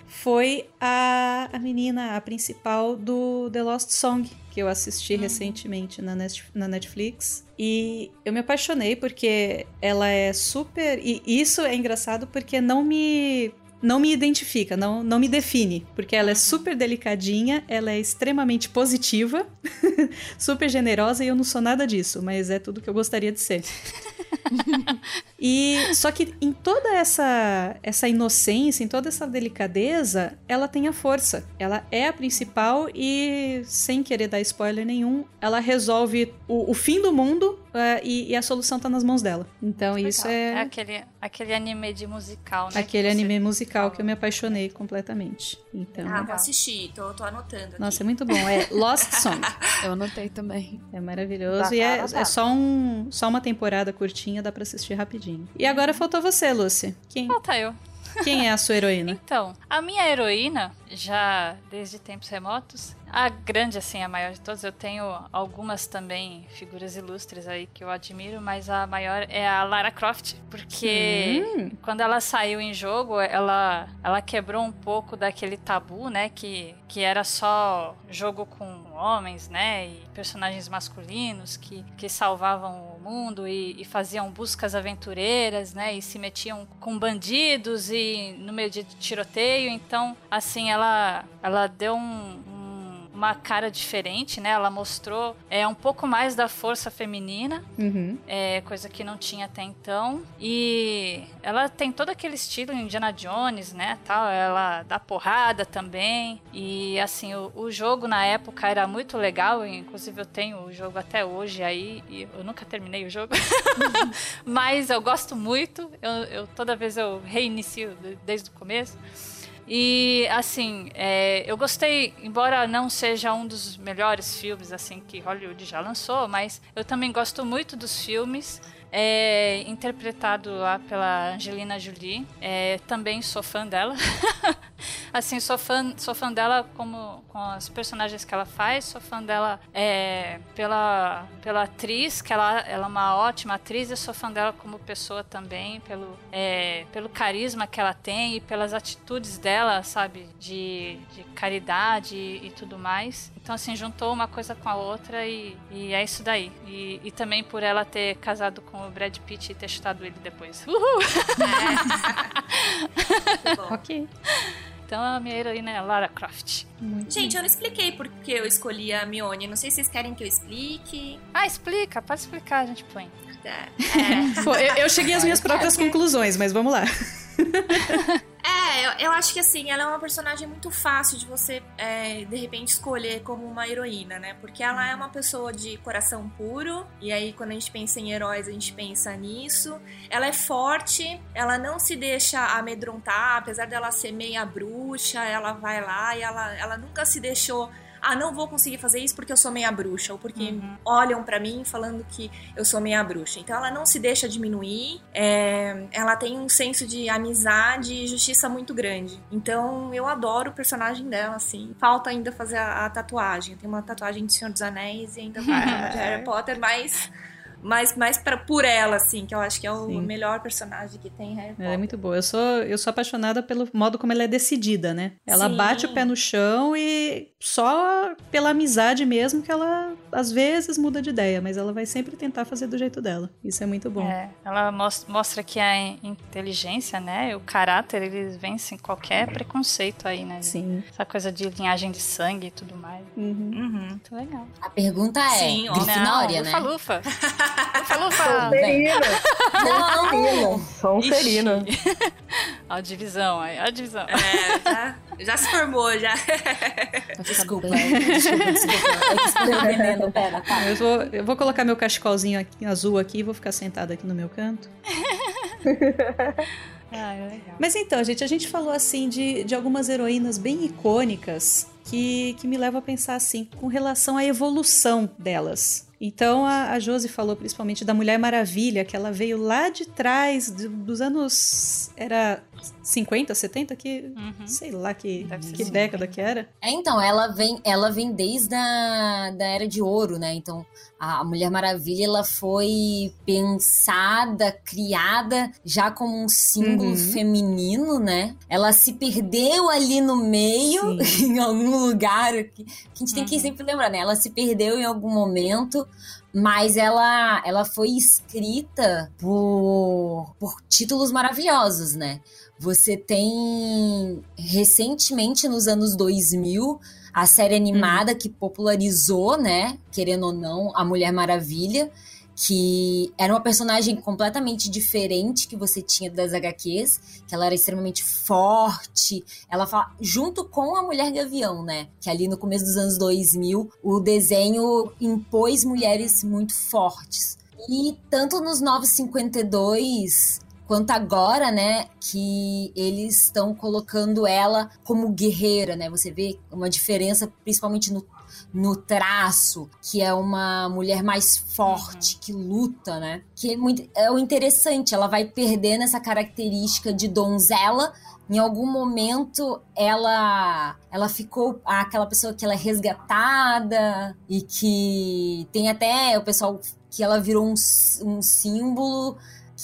foi a, a menina, a principal do The Lost Song, que eu assisti recentemente na, Net- na Netflix. E eu me apaixonei porque ela é super. E isso é engraçado porque não me não me identifica, não, não me define, porque ela é super delicadinha, ela é extremamente positiva, super generosa e eu não sou nada disso, mas é tudo que eu gostaria de ser. e só que em toda essa essa inocência, em toda essa delicadeza, ela tem a força. Ela é a principal e sem querer dar spoiler nenhum, ela resolve o, o fim do mundo eh, e, e a solução tá nas mãos dela. Então isso É é aquele, aquele anime de musical, né? Aquele anime musical que eu me apaixonei completamente. Então, Ah, vou assistir, tô, tô anotando aqui. nossa, é muito bom. É Lost Song. Eu anotei também. É maravilhoso. Dá e é, é só, um, só uma temporada curtinha, dá pra assistir rapidinho. E agora faltou você, Lucy. Quem, Falta eu. quem é a sua heroína? Então, a minha heroína, já desde tempos remotos, a grande, assim, a maior de todas, eu tenho algumas também figuras ilustres aí que eu admiro, mas a maior é a Lara Croft, porque Hum. quando ela saiu em jogo, ela, ela quebrou um pouco daquele tabu, né, que, que era só jogo com homens, né, e personagens masculinos que, que salvavam o mundo e, e faziam buscas aventureiras, né, e se metiam com bandidos e no meio de tiroteio, então, assim, ela, ela deu um, um uma cara diferente, né? Ela mostrou é, um pouco mais da força feminina, Uhum. é, coisa que não tinha até então. E ela tem todo aquele estilo Indiana Jones, né? Tal, ela dá porrada também. E assim, o, o jogo na época era muito legal. Inclusive eu tenho o jogo até hoje aí. E eu nunca terminei o jogo. Mas eu gosto muito. Eu, eu- toda vez eu reinicio de- desde o começo. E assim, é, eu gostei, embora não seja um dos melhores filmes assim que Hollywood já lançou, mas eu também gosto muito dos filmes. É, interpretado lá pela Angelina Jolie. É, também sou fã dela. assim, sou fã, sou fã dela como com as personagens que ela faz, sou fã dela é, pela, pela atriz, que ela, ela é uma ótima atriz, e sou fã dela como pessoa também, pelo, é, pelo carisma que ela tem e pelas atitudes dela, sabe, de, de caridade e, e tudo mais. Então, assim, juntou uma coisa com a outra e, e é isso daí. E, e também por ela ter casado com o Brad Pitt e ter chutado ele depois. Uhul! ok. Então a minha heroína é a Lara Croft. Gente, eu não expliquei por que eu escolhi a Mione. Não sei se vocês querem que eu explique. Ah, explica, pode explicar, a gente põe. É. Pô, eu, eu cheguei às minhas próprias conclusões, mas vamos lá. É, eu, eu acho que assim, ela é uma personagem muito fácil de você, é, de repente, escolher como uma heroína, né? Porque ela é uma pessoa de coração puro, e aí quando a gente pensa em heróis, a gente pensa nisso. Ela é forte, ela não se deixa amedrontar, apesar dela ser meia bruxa, ela vai lá e ela, ela nunca se deixou. Ah, não vou conseguir fazer isso porque eu sou meia bruxa, ou porque olham pra mim falando que eu sou meia bruxa. Então ela não se deixa diminuir, é, ela tem um senso de amizade e justiça muito grande. Então eu adoro o personagem dela, assim. Falta ainda fazer a, a tatuagem. Tem uma tatuagem de Senhor dos Anéis e ainda vai de Harry Potter, mas. Mas mais pra, por ela, assim, que eu acho que é o Sim. melhor personagem que tem em Harry Potter. Ela é muito boa. Eu sou, eu sou apaixonada pelo modo como ela é decidida, né? Ela Sim. bate o pé no chão e só pela amizade mesmo que ela às vezes muda de ideia, mas ela vai sempre tentar fazer do jeito dela. Isso é muito bom. É, ela mos- mostra que a inteligência, né, e o caráter, eles vencem qualquer preconceito aí, né? Sim. Essa coisa de linhagem de sangue e tudo mais. Uhum. Muito legal. A pergunta é, Sim. Grifinória, Não, né? Lufa-lufa. Lufa-lufa. Sonserina. Sonserina. Sonserina. Ó a divisão a divisão. É, já, já se formou, já. Desculpa, desculpa, desculpa. Eu veneno, pera, tá. Eu vou, eu vou colocar meu cachecolzinho aqui, azul aqui e vou ficar sentada aqui no meu canto. Ah, é legal. Mas então, gente, a gente falou assim de, de algumas heroínas bem icônicas que, que me levam a pensar assim, com relação à evolução delas. Então a, a Josi falou principalmente da Mulher Maravilha, que ela veio lá de trás, do- dos anos. Era 50, 70? Que. Sei lá que, que década que era. É, então, ela vem, ela vem desde a da Era de Ouro, né? Então, a Mulher Maravilha, ela foi pensada, criada já como um símbolo Uhum. feminino, né? Ela se perdeu ali no meio, em algum lugar, que, que a gente tem que sempre lembrar, né? Ela se perdeu em algum momento, mas ela, ela foi escrita por, por títulos maravilhosos, né? Você tem recentemente nos anos 2000 a série animada que popularizou, né, querendo ou não, a Mulher Maravilha, que era uma personagem completamente diferente que você tinha das HQs, que ela era extremamente forte. Ela fala junto com a Mulher Gavião, né? Que ali no começo dos anos 2000, o desenho impôs mulheres muito fortes. E tanto nos 952 quanto agora, né, que eles estão colocando ela como guerreira, né? Você vê uma diferença principalmente no, no traço, que é uma mulher mais forte, que luta, né? Que é, muito, é o interessante, ela vai perdendo essa característica de donzela. Em algum momento ela ela ficou aquela pessoa que ela é resgatada e que tem até o pessoal que ela virou um, um símbolo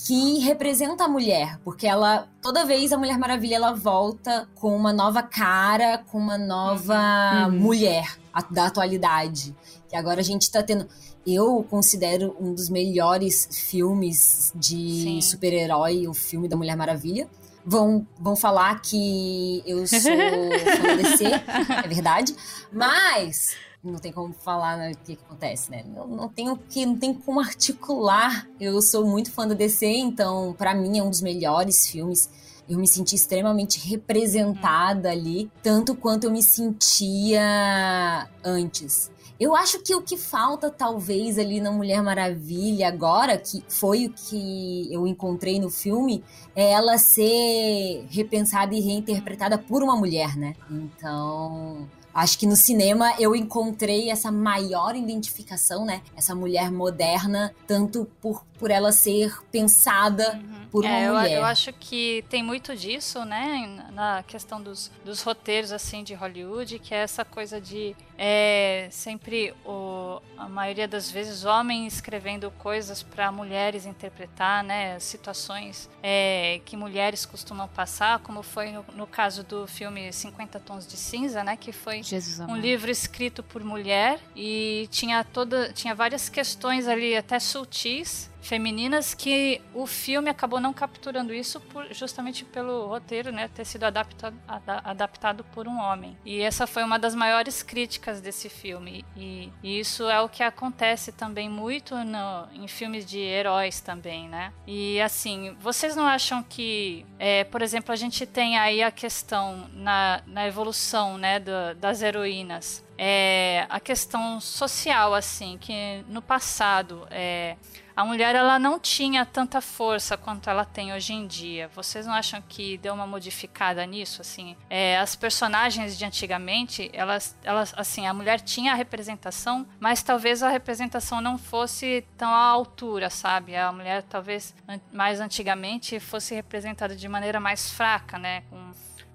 que representa a mulher, porque ela toda vez a Mulher Maravilha ela volta com uma nova cara, com uma nova Uhum. mulher da atualidade. Que agora a gente tá tendo eu considero um dos melhores filmes de super-herói, o filme da Mulher Maravilha. Vão, vão falar que eu sou fã DC, é verdade. Mas não tem como falar né, o que, que, acontece, né? Não, não tenho que, não tem como articular. Eu sou muito fã do DC, então para mim é um dos melhores filmes. Eu me senti extremamente representada ali, tanto quanto eu me sentia antes. Eu acho que o que falta, talvez, ali na Mulher Maravilha, agora, que foi o que eu encontrei no filme, é ela ser repensada e reinterpretada por uma mulher, né? Então. Acho que no cinema eu encontrei essa maior identificação, né? Essa mulher moderna, tanto por, por ela ser pensada uhum. por uma é, mulher. Eu, eu, acho que tem muito disso, né? Na questão dos, dos roteiros, assim, de Hollywood, que é essa coisa de é, sempre, o, a maioria das vezes, homens escrevendo coisas para mulheres interpretar, né? Situações é, que mulheres costumam passar, como foi no, no caso do filme 50 Tons de Cinza, né? Que foi Jesus um amado. livro escrito por mulher e tinha toda tinha várias questões ali até sutis femininas que o filme acabou não capturando isso por, justamente pelo roteiro, né, ter sido adaptado, ad, adaptado por um homem. E essa foi uma das maiores críticas desse filme. E, e isso é o que acontece também muito no, em filmes de heróis também, né? E assim, vocês não acham que, é, por exemplo, a gente tem aí a questão na, na evolução, né, do, das heroínas, é, a questão social, assim, que no passado é, a mulher ela não tinha tanta força quanto ela tem hoje em dia. Vocês não acham que deu uma modificada nisso? Assim, é, as personagens de antigamente, elas, elas, assim, a mulher tinha a representação, mas talvez a representação não fosse tão à altura, sabe? A mulher talvez mais antigamente fosse representada de maneira mais fraca, né? Com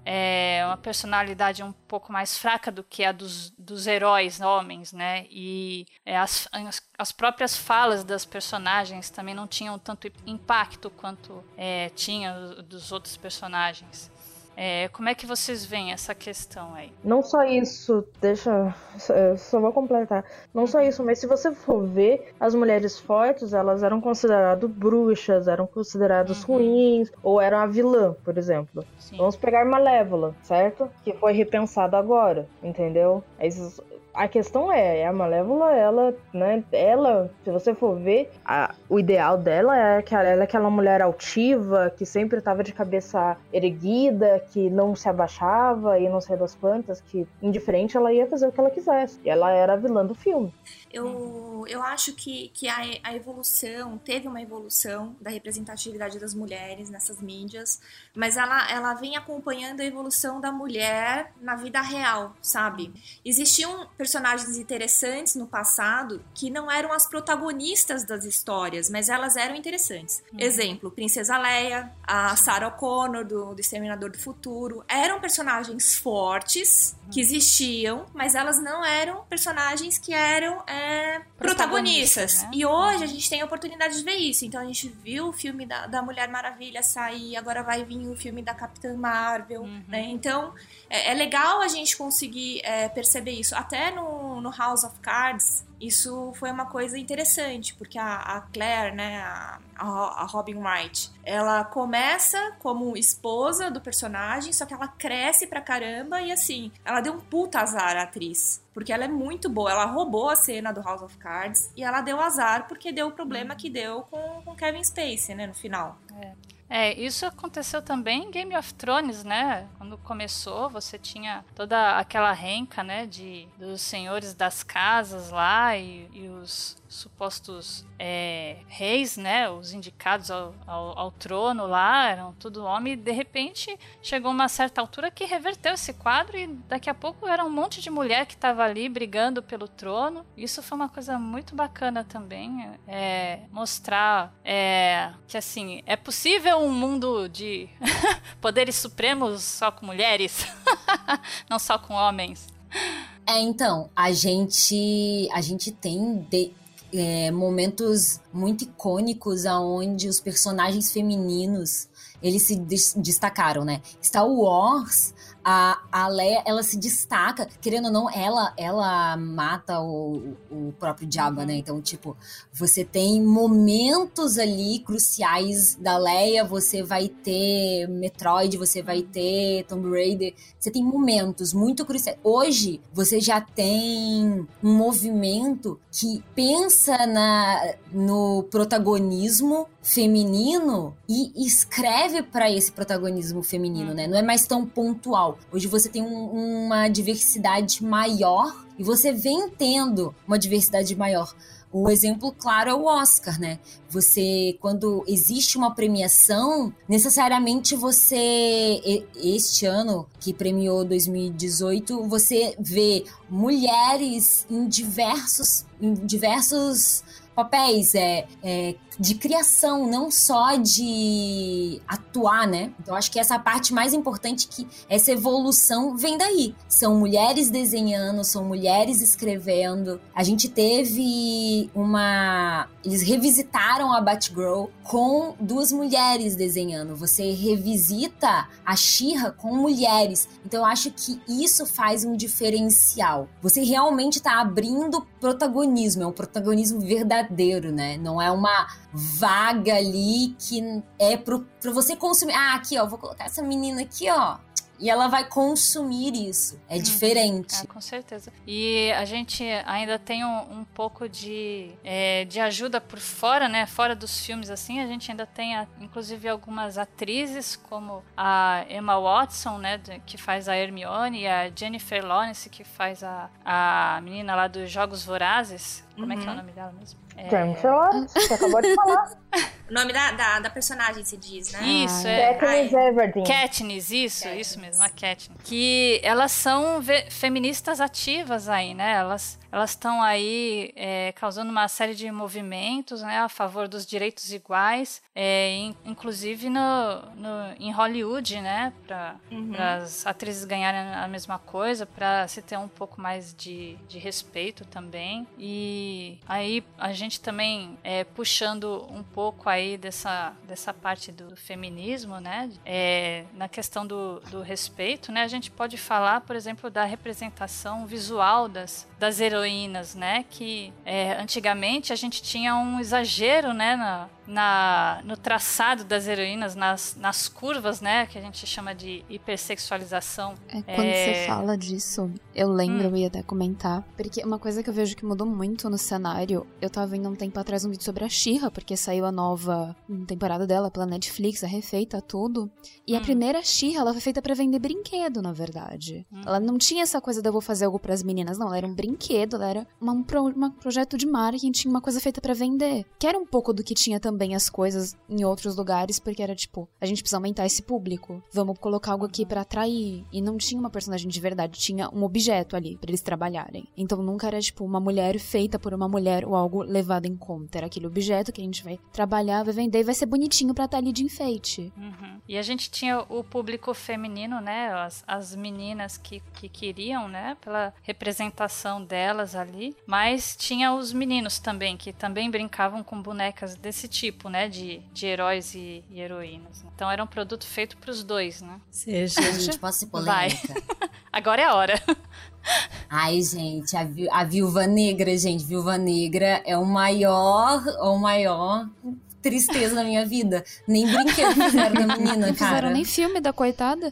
é uma personalidade um pouco mais fraca do que a dos, dos heróis homens, né? E é, as, as próprias falas das personagens também não tinham tanto impacto quanto é, tinha dos outros personagens. É, como é que vocês veem essa questão aí? Não só isso, deixa. Só vou completar. Não só isso, mas se você for ver, as mulheres fortes, elas eram consideradas bruxas, eram consideradas uhum. ruins, ou eram a vilã, por exemplo. Sim. Vamos pegar Malévola, certo? Que foi repensado agora, entendeu? Esses, a questão é, a Malévola, ela, né, ela, se você for ver, a, o ideal dela é que ela é aquela mulher altiva, que sempre estava de cabeça erguida, que não se abaixava e não sei das quantas, que indiferente ela ia fazer o que ela quisesse. E ela era a vilã do filme. Eu, eu acho que, que a, a evolução, teve uma evolução da representatividade das mulheres nessas mídias, mas ela, ela vem acompanhando a evolução da mulher na vida real, sabe? Existiam personagens interessantes no passado que não eram as protagonistas das histórias, mas elas eram interessantes. Uhum. Exemplo, Princesa Leia, a Sarah Connor do, do Exterminador do Futuro. Eram personagens fortes que existiam, mas elas não eram personagens que eram é, protagonistas. Né? E hoje a gente tem a oportunidade de ver isso. Então a gente viu o filme da, da Mulher Maravilha sair, agora vai vir o filme da Capitã Marvel, uhum. né? Então é, é, legal a gente conseguir é, perceber isso. Até no, no House of Cards, isso foi uma coisa interessante, porque a, a Claire, né, a, a, Robin Wright, ela começa como esposa do personagem, só que ela cresce pra caramba e assim, ela deu um puta azar à atriz. Porque ela é muito boa, ela roubou a cena do House of Cards e ela deu azar porque deu o problema que deu com, com Kevin Spacey, né, no final. É. É, isso aconteceu também em Game of Thrones, né? Quando começou, você tinha toda aquela renca, né, de dos senhores das casas lá e, e os supostos é, reis, né, os indicados ao, ao, ao, trono lá, eram tudo homem, e de repente chegou uma certa altura que reverteu esse quadro e daqui a pouco era um monte de mulher que estava ali brigando pelo trono. Isso foi uma coisa muito bacana também, é, mostrar é, que assim, é possível um mundo de poderes supremos só com mulheres, não só com homens. É, então, a gente a gente tem de, é, momentos muito icônicos aonde os personagens femininos eles se destacaram, né? Star Wars, a, a Leia, ela se destaca, querendo ou não, ela, ela mata o, o próprio Jabba, né? Então, tipo, você tem momentos ali cruciais da Leia, você vai ter Metroid, você vai ter Tomb Raider, você tem momentos muito cruciais. Hoje, você já tem um movimento que pensa na, no protagonismo feminino e escreve para esse protagonismo feminino, né? Não é mais tão pontual. Hoje você tem um, uma diversidade maior e você vem tendo uma diversidade maior. O exemplo claro é o Oscar, né? Você, quando existe uma premiação, necessariamente você, este ano que premiou 2018, você vê mulheres em diversos, em diversos papéis é, é, de criação, não só de atuar, né? Então acho que essa parte mais importante que essa evolução vem daí. São mulheres desenhando, são mulheres escrevendo. A gente teve uma eles revisitaram a Batgirl com duas mulheres desenhando. Você revisita a Shira com mulheres. Então eu acho que isso faz um diferencial. Você realmente está abrindo protagonismo, é um protagonismo verdadeiro, né? Não é uma vaga ali que é pro, pro você consumir. Ah, aqui, ó, vou colocar essa menina aqui, ó e ela vai consumir isso. É uhum. diferente. É, com certeza. E a gente ainda tem um, um pouco de, é, de ajuda por fora, né? Fora dos filmes, assim. A gente ainda tem, a, inclusive, algumas atrizes, como a Emma Watson, né? Que faz a Hermione, e a Jennifer Lawrence, que faz a, a menina lá dos Jogos Vorazes. Como uhum. é que é o uhum. nome dela mesmo? É... Jennifer você acabou de falar. O nome da, da, da, personagem se diz, né? Isso, é. Katniss Everdeen. Katniss, isso, Katniss. isso mesmo, a Katniss. Que elas são feministas ativas aí, né? Elas elas estão aí é, causando uma série de movimentos né, a favor dos direitos iguais, é, in, inclusive no, no, em Hollywood, né, para uhum. as atrizes ganharem a mesma coisa, para se ter um pouco mais de, de respeito também. E aí a gente também é, puxando um pouco aí dessa, dessa parte do, feminismo, né, é, na questão do, do respeito, né, a gente pode falar, por exemplo, da representação visual das, das heroínas heroínas, né? Que é, antigamente a gente tinha um exagero, né? Na, na, no traçado das heroínas, nas, nas curvas, né? Que a gente chama de hipersexualização. É, quando é... você fala disso, eu lembro, hum. eu ia até comentar. Porque uma coisa que eu vejo que mudou muito no cenário, eu tava vendo um tempo atrás um vídeo sobre a Xirra, porque saiu a nova temporada dela pela Netflix, a refeita, tudo. E hum. a primeira Xirra, ela foi feita para vender brinquedo, na verdade. Hum. Ela não tinha essa coisa de eu vou fazer algo para as meninas, não. Ela era um brinquedo, ela era uma, um, pro, um projeto de marketing, tinha uma coisa feita para vender. Que era um pouco do que tinha também também as coisas em outros lugares, porque era tipo, a gente precisa aumentar esse público. Vamos colocar algo aqui para atrair. E não tinha uma personagem de verdade, tinha um objeto ali para eles trabalharem. Então nunca era tipo uma mulher feita por uma mulher ou algo levado em conta. Era aquele objeto que a gente vai trabalhar, vai vender e vai ser bonitinho pra estar tá ali de enfeite. Uhum. E a gente tinha o público feminino, né? As, as meninas que, que queriam, né? Pela representação delas ali. Mas tinha os meninos também, que também brincavam com bonecas desse tipo né, de, de heróis e, e heroínas. Então era um produto feito para os dois, né? Seja. Gente, posso ser polêmica? Vai. Agora é a hora. Ai, gente, a, vi a Viúva Negra, gente, Viúva Negra é o maior, o maior tristeza da minha vida. Nem brinquedo fizeram da menina, cara. Não fizeram nem filme da coitada.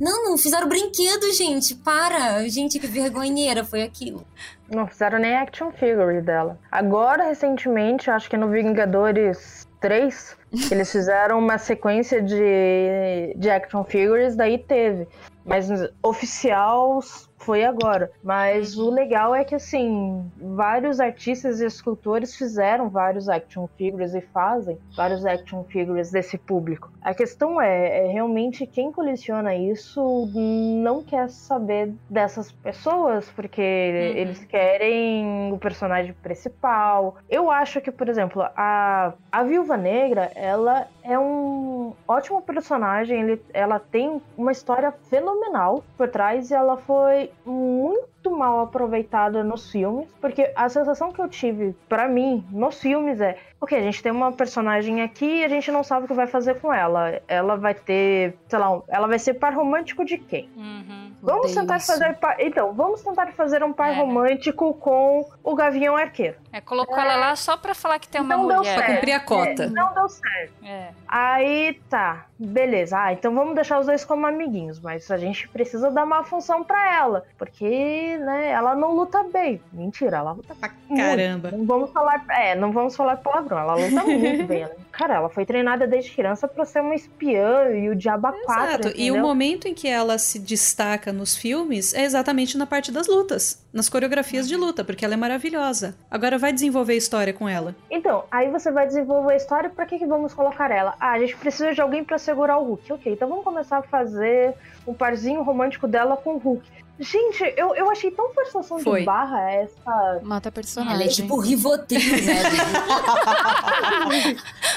Não, não fizeram brinquedo, gente. Para. Gente, que vergonheira foi aquilo. Não fizeram nem action figure dela. Agora, recentemente, acho que no Vingadores 3, eles fizeram uma sequência de, de action figures, daí teve. Mas oficial foi agora. Mas o legal é que, assim, vários artistas e escultores fizeram vários action figures e fazem vários action figures desse público. A questão é, é realmente quem coleciona isso não quer saber dessas pessoas, porque uhum. eles querem o personagem principal. Eu acho que, por exemplo, a, a Viúva Negra, ela é um ótimo personagem, ele, ela tem uma história fenomenal por trás e ela foi muito mal aproveitada nos filmes, porque a sensação que eu tive para mim nos filmes é, ok, a gente tem uma personagem aqui e a gente não sabe o que vai fazer com ela. Ela vai ter, sei lá, ela vai ser par romântico de quem? Uhum. Vamos tentar isso. fazer. Então, vamos tentar fazer um par é. romântico com o Gavião Arqueiro. É, colocou é. ela lá só pra falar que tem uma não mulher. Pra cumprir a cota. É, não deu certo. É. Aí tá, beleza. Ah, então vamos deixar os dois como amiguinhos, mas a gente precisa dar uma função pra ela. Porque, né, ela não luta bem. Mentira, ela luta pra caramba. Não vamos falar. É, não vamos falar palavrão. Ela luta muito bem. Ela, cara, ela foi treinada desde criança pra ser uma espiã e o Diabo 4. Exato. E o momento em que ela se destaca nos filmes é exatamente na parte das lutas, nas coreografias de luta, porque ela é maravilhosa. Agora vai desenvolver a história com ela. Então, aí você vai desenvolver a história, para que, que vamos colocar ela? Ah, a gente precisa de alguém para segurar o Hulk. Ok, então vamos começar a fazer um parzinho romântico dela com o Hulk. Gente, eu, eu achei tão forçação Foi. de barra essa. Mata personagem. Ela é tipo Rivotril, né?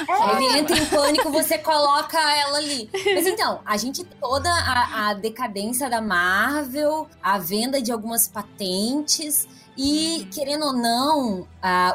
é. Ele entra em pânico, você coloca ela ali. Mas então, a gente toda a, a decadência da Marvel, a venda de algumas patentes. E, querendo ou não, uh,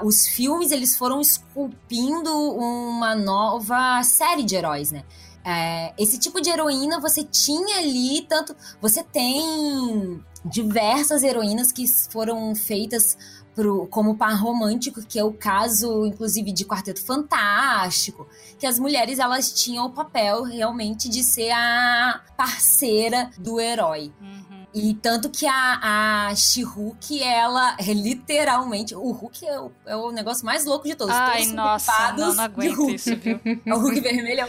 os filmes eles foram esculpindo uma nova série de heróis, né? É, esse tipo de heroína você tinha ali, tanto. Você tem diversas heroínas que foram feitas pro, como par romântico, que é o caso, inclusive, de Quarteto Fantástico, que as mulheres elas tinham o papel realmente de ser a parceira do herói. Uhum. E tanto que a, a She-Hulk, ela é literalmente. O Hulk é o, é o negócio mais louco de todos. Ai, todos nossa, não, não aguento isso, viu? É o Hulk vermelho.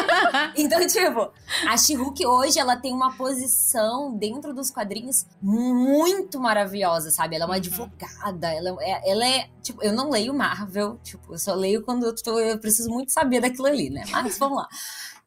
então, tipo, a She-Hulk hoje, ela tem uma posição dentro dos quadrinhos muito maravilhosa, sabe? Ela é uma uhum. advogada, ela é, ela é. Tipo, eu não leio Marvel, tipo, eu só leio quando eu, tô, eu preciso muito saber daquilo ali, né? Mas vamos lá.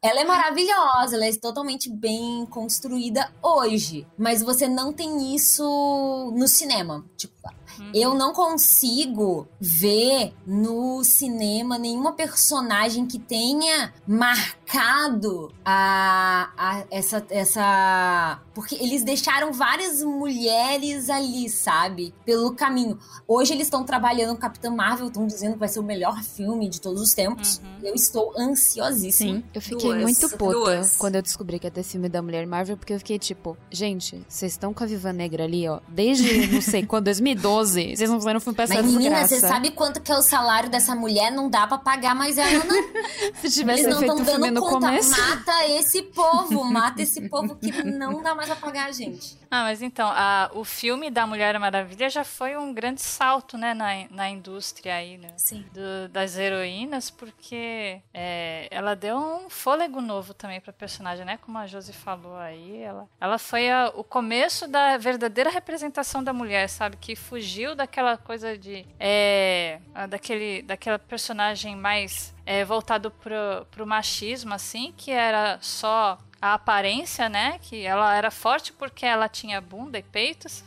Ela é maravilhosa, ela é totalmente bem construída hoje. Mas você não tem isso no cinema. Tipo, Uhum. Eu não consigo ver no cinema nenhuma personagem que tenha marcado a, a essa, essa. Porque eles deixaram várias mulheres ali, sabe? Pelo caminho. Hoje eles estão trabalhando com Capitã Marvel, estão dizendo que vai ser o melhor filme de todos os tempos. Uhum. Eu estou ansiosíssima. Sim, eu fiquei duas, muito puta duas. quando eu descobri que ia ter filme da Mulher Marvel, porque eu fiquei tipo, gente, vocês estão com a Viva Negra ali, ó, desde, não sei quando, 2012. Vocês não fizeram filme pra essa Mas, menina, você sabe quanto que é o salário dessa mulher? Não dá pra pagar, mas ela não. Se tivesse Eles não feito filme no conta. começo. Mata esse povo, mata esse povo que não dá mais pra pagar, gente. Ah, mas então, a, o filme da Mulher Maravilha já foi um grande salto, né, na, na indústria aí, né? Sim. Do, das heroínas, porque é, ela deu um fôlego novo também pra personagem, né? Como a Josi falou aí, ela, ela foi a, o começo da verdadeira representação da mulher, sabe? Que fugiu daquela coisa de. É, daquele, daquela personagem mais é, voltado pro, pro machismo, assim, que era só a aparência, né? Que ela era forte porque ela tinha bunda e peitos.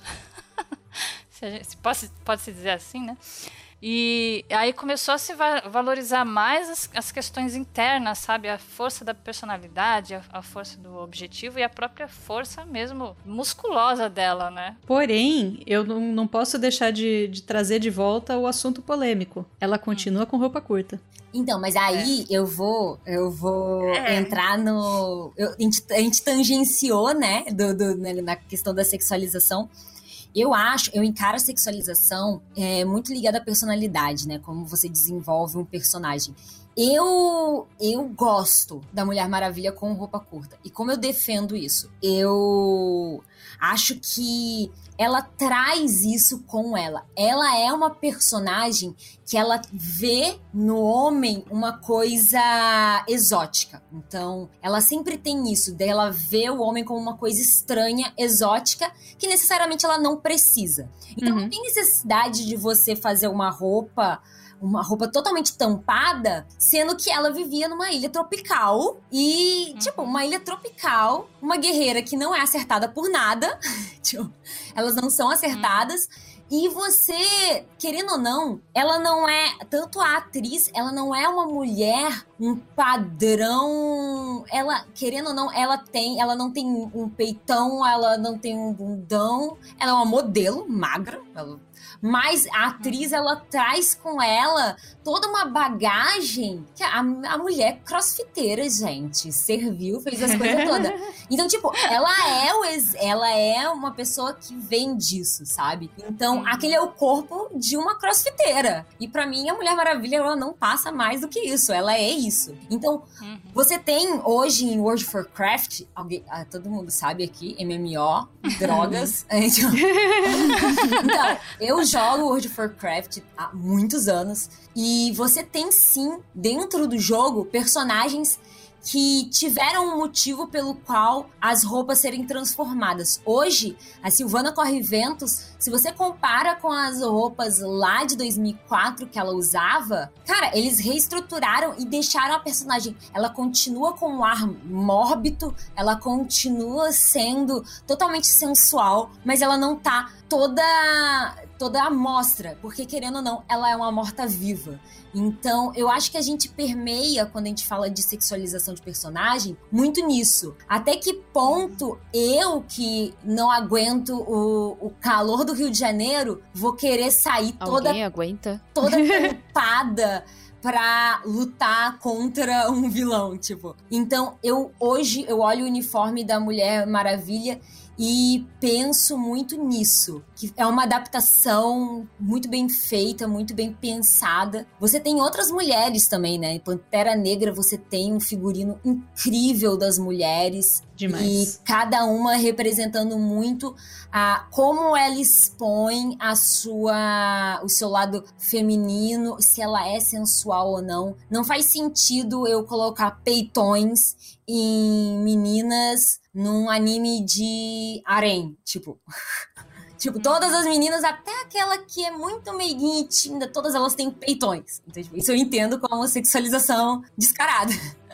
se, gente, pode, pode se dizer assim, né? E aí começou a se valorizar mais as, as, questões internas, sabe? A força da personalidade, a, a, força do objetivo e a própria força mesmo musculosa dela, né? Porém, eu não, não posso deixar de, de trazer de volta o assunto polêmico. Ela continua com roupa curta. Então, mas aí é. eu vou, eu vou é. entrar no. Eu, a, gente, a, gente, tangenciou, né, do, do, né, na questão da sexualização. Eu acho, eu encaro a sexualização é, muito ligada à personalidade, né? Como você desenvolve um personagem. Eu eu gosto da Mulher Maravilha com roupa curta. E como eu defendo isso? Eu acho que ela traz isso com ela. Ela é uma personagem que ela vê no homem uma coisa exótica. Então, ela sempre tem isso, dela ver o homem como uma coisa estranha, exótica, que necessariamente ela não precisa. Então, uhum. não tem necessidade de você fazer uma roupa uma roupa totalmente tampada, sendo que ela vivia numa ilha tropical e, uhum. tipo, uma ilha tropical, uma guerreira que não é acertada por nada, tipo, elas não são acertadas. Uhum. E você, querendo ou não, ela não é. Tanto a atriz, ela não é uma mulher, um padrão. Ela, querendo ou não, ela tem. Ela não tem um peitão, ela não tem um bundão. Ela é uma modelo magra. Ela mas a atriz ela traz com ela toda uma bagagem que a, a mulher crossfiteira, gente, serviu, fez as coisas todas. Então, tipo, ela é o ela é uma pessoa que vem disso, sabe? Então, uhum. aquele é o corpo de uma crossfiteira. E para mim, a Mulher Maravilha ela não passa mais do que isso, ela é isso. Então, uhum. você tem hoje em World of Warcraft, alguém, ah, todo mundo sabe aqui, MMO, drogas. então, eu jogo World of Warcraft há muitos anos e você tem sim dentro do jogo personagens que tiveram um motivo pelo qual as roupas serem transformadas. Hoje, a Silvana Corre Ventos, se você compara com as roupas lá de 2004 que ela usava, cara, eles reestruturaram e deixaram a personagem. Ela continua com um ar mórbido, ela continua sendo totalmente sensual, mas ela não tá toda toda a mostra, porque querendo ou não, ela é uma morta-viva. Então, eu acho que a gente permeia, quando a gente fala de sexualização de personagem, muito nisso. Até que ponto eu, que não aguento o, o calor do Rio de Janeiro, vou querer sair Alguém toda. aguenta? Toda preocupada. pra lutar contra um vilão, tipo. Então, eu hoje eu olho o uniforme da Mulher Maravilha e penso muito nisso, que é uma adaptação muito bem feita, muito bem pensada. Você tem outras mulheres também, né? Em Pantera Negra você tem um figurino incrível das mulheres. Demais. E cada uma representando muito a como ela expõe a sua o seu lado feminino, se ela é sensual ou não. Não faz sentido eu colocar peitões em meninas num anime de harem, tipo. Tipo, todas as meninas, até aquela que é muito meiguinha e tímida, todas elas têm peitões. Então, tipo, isso eu entendo como sexualização descarada.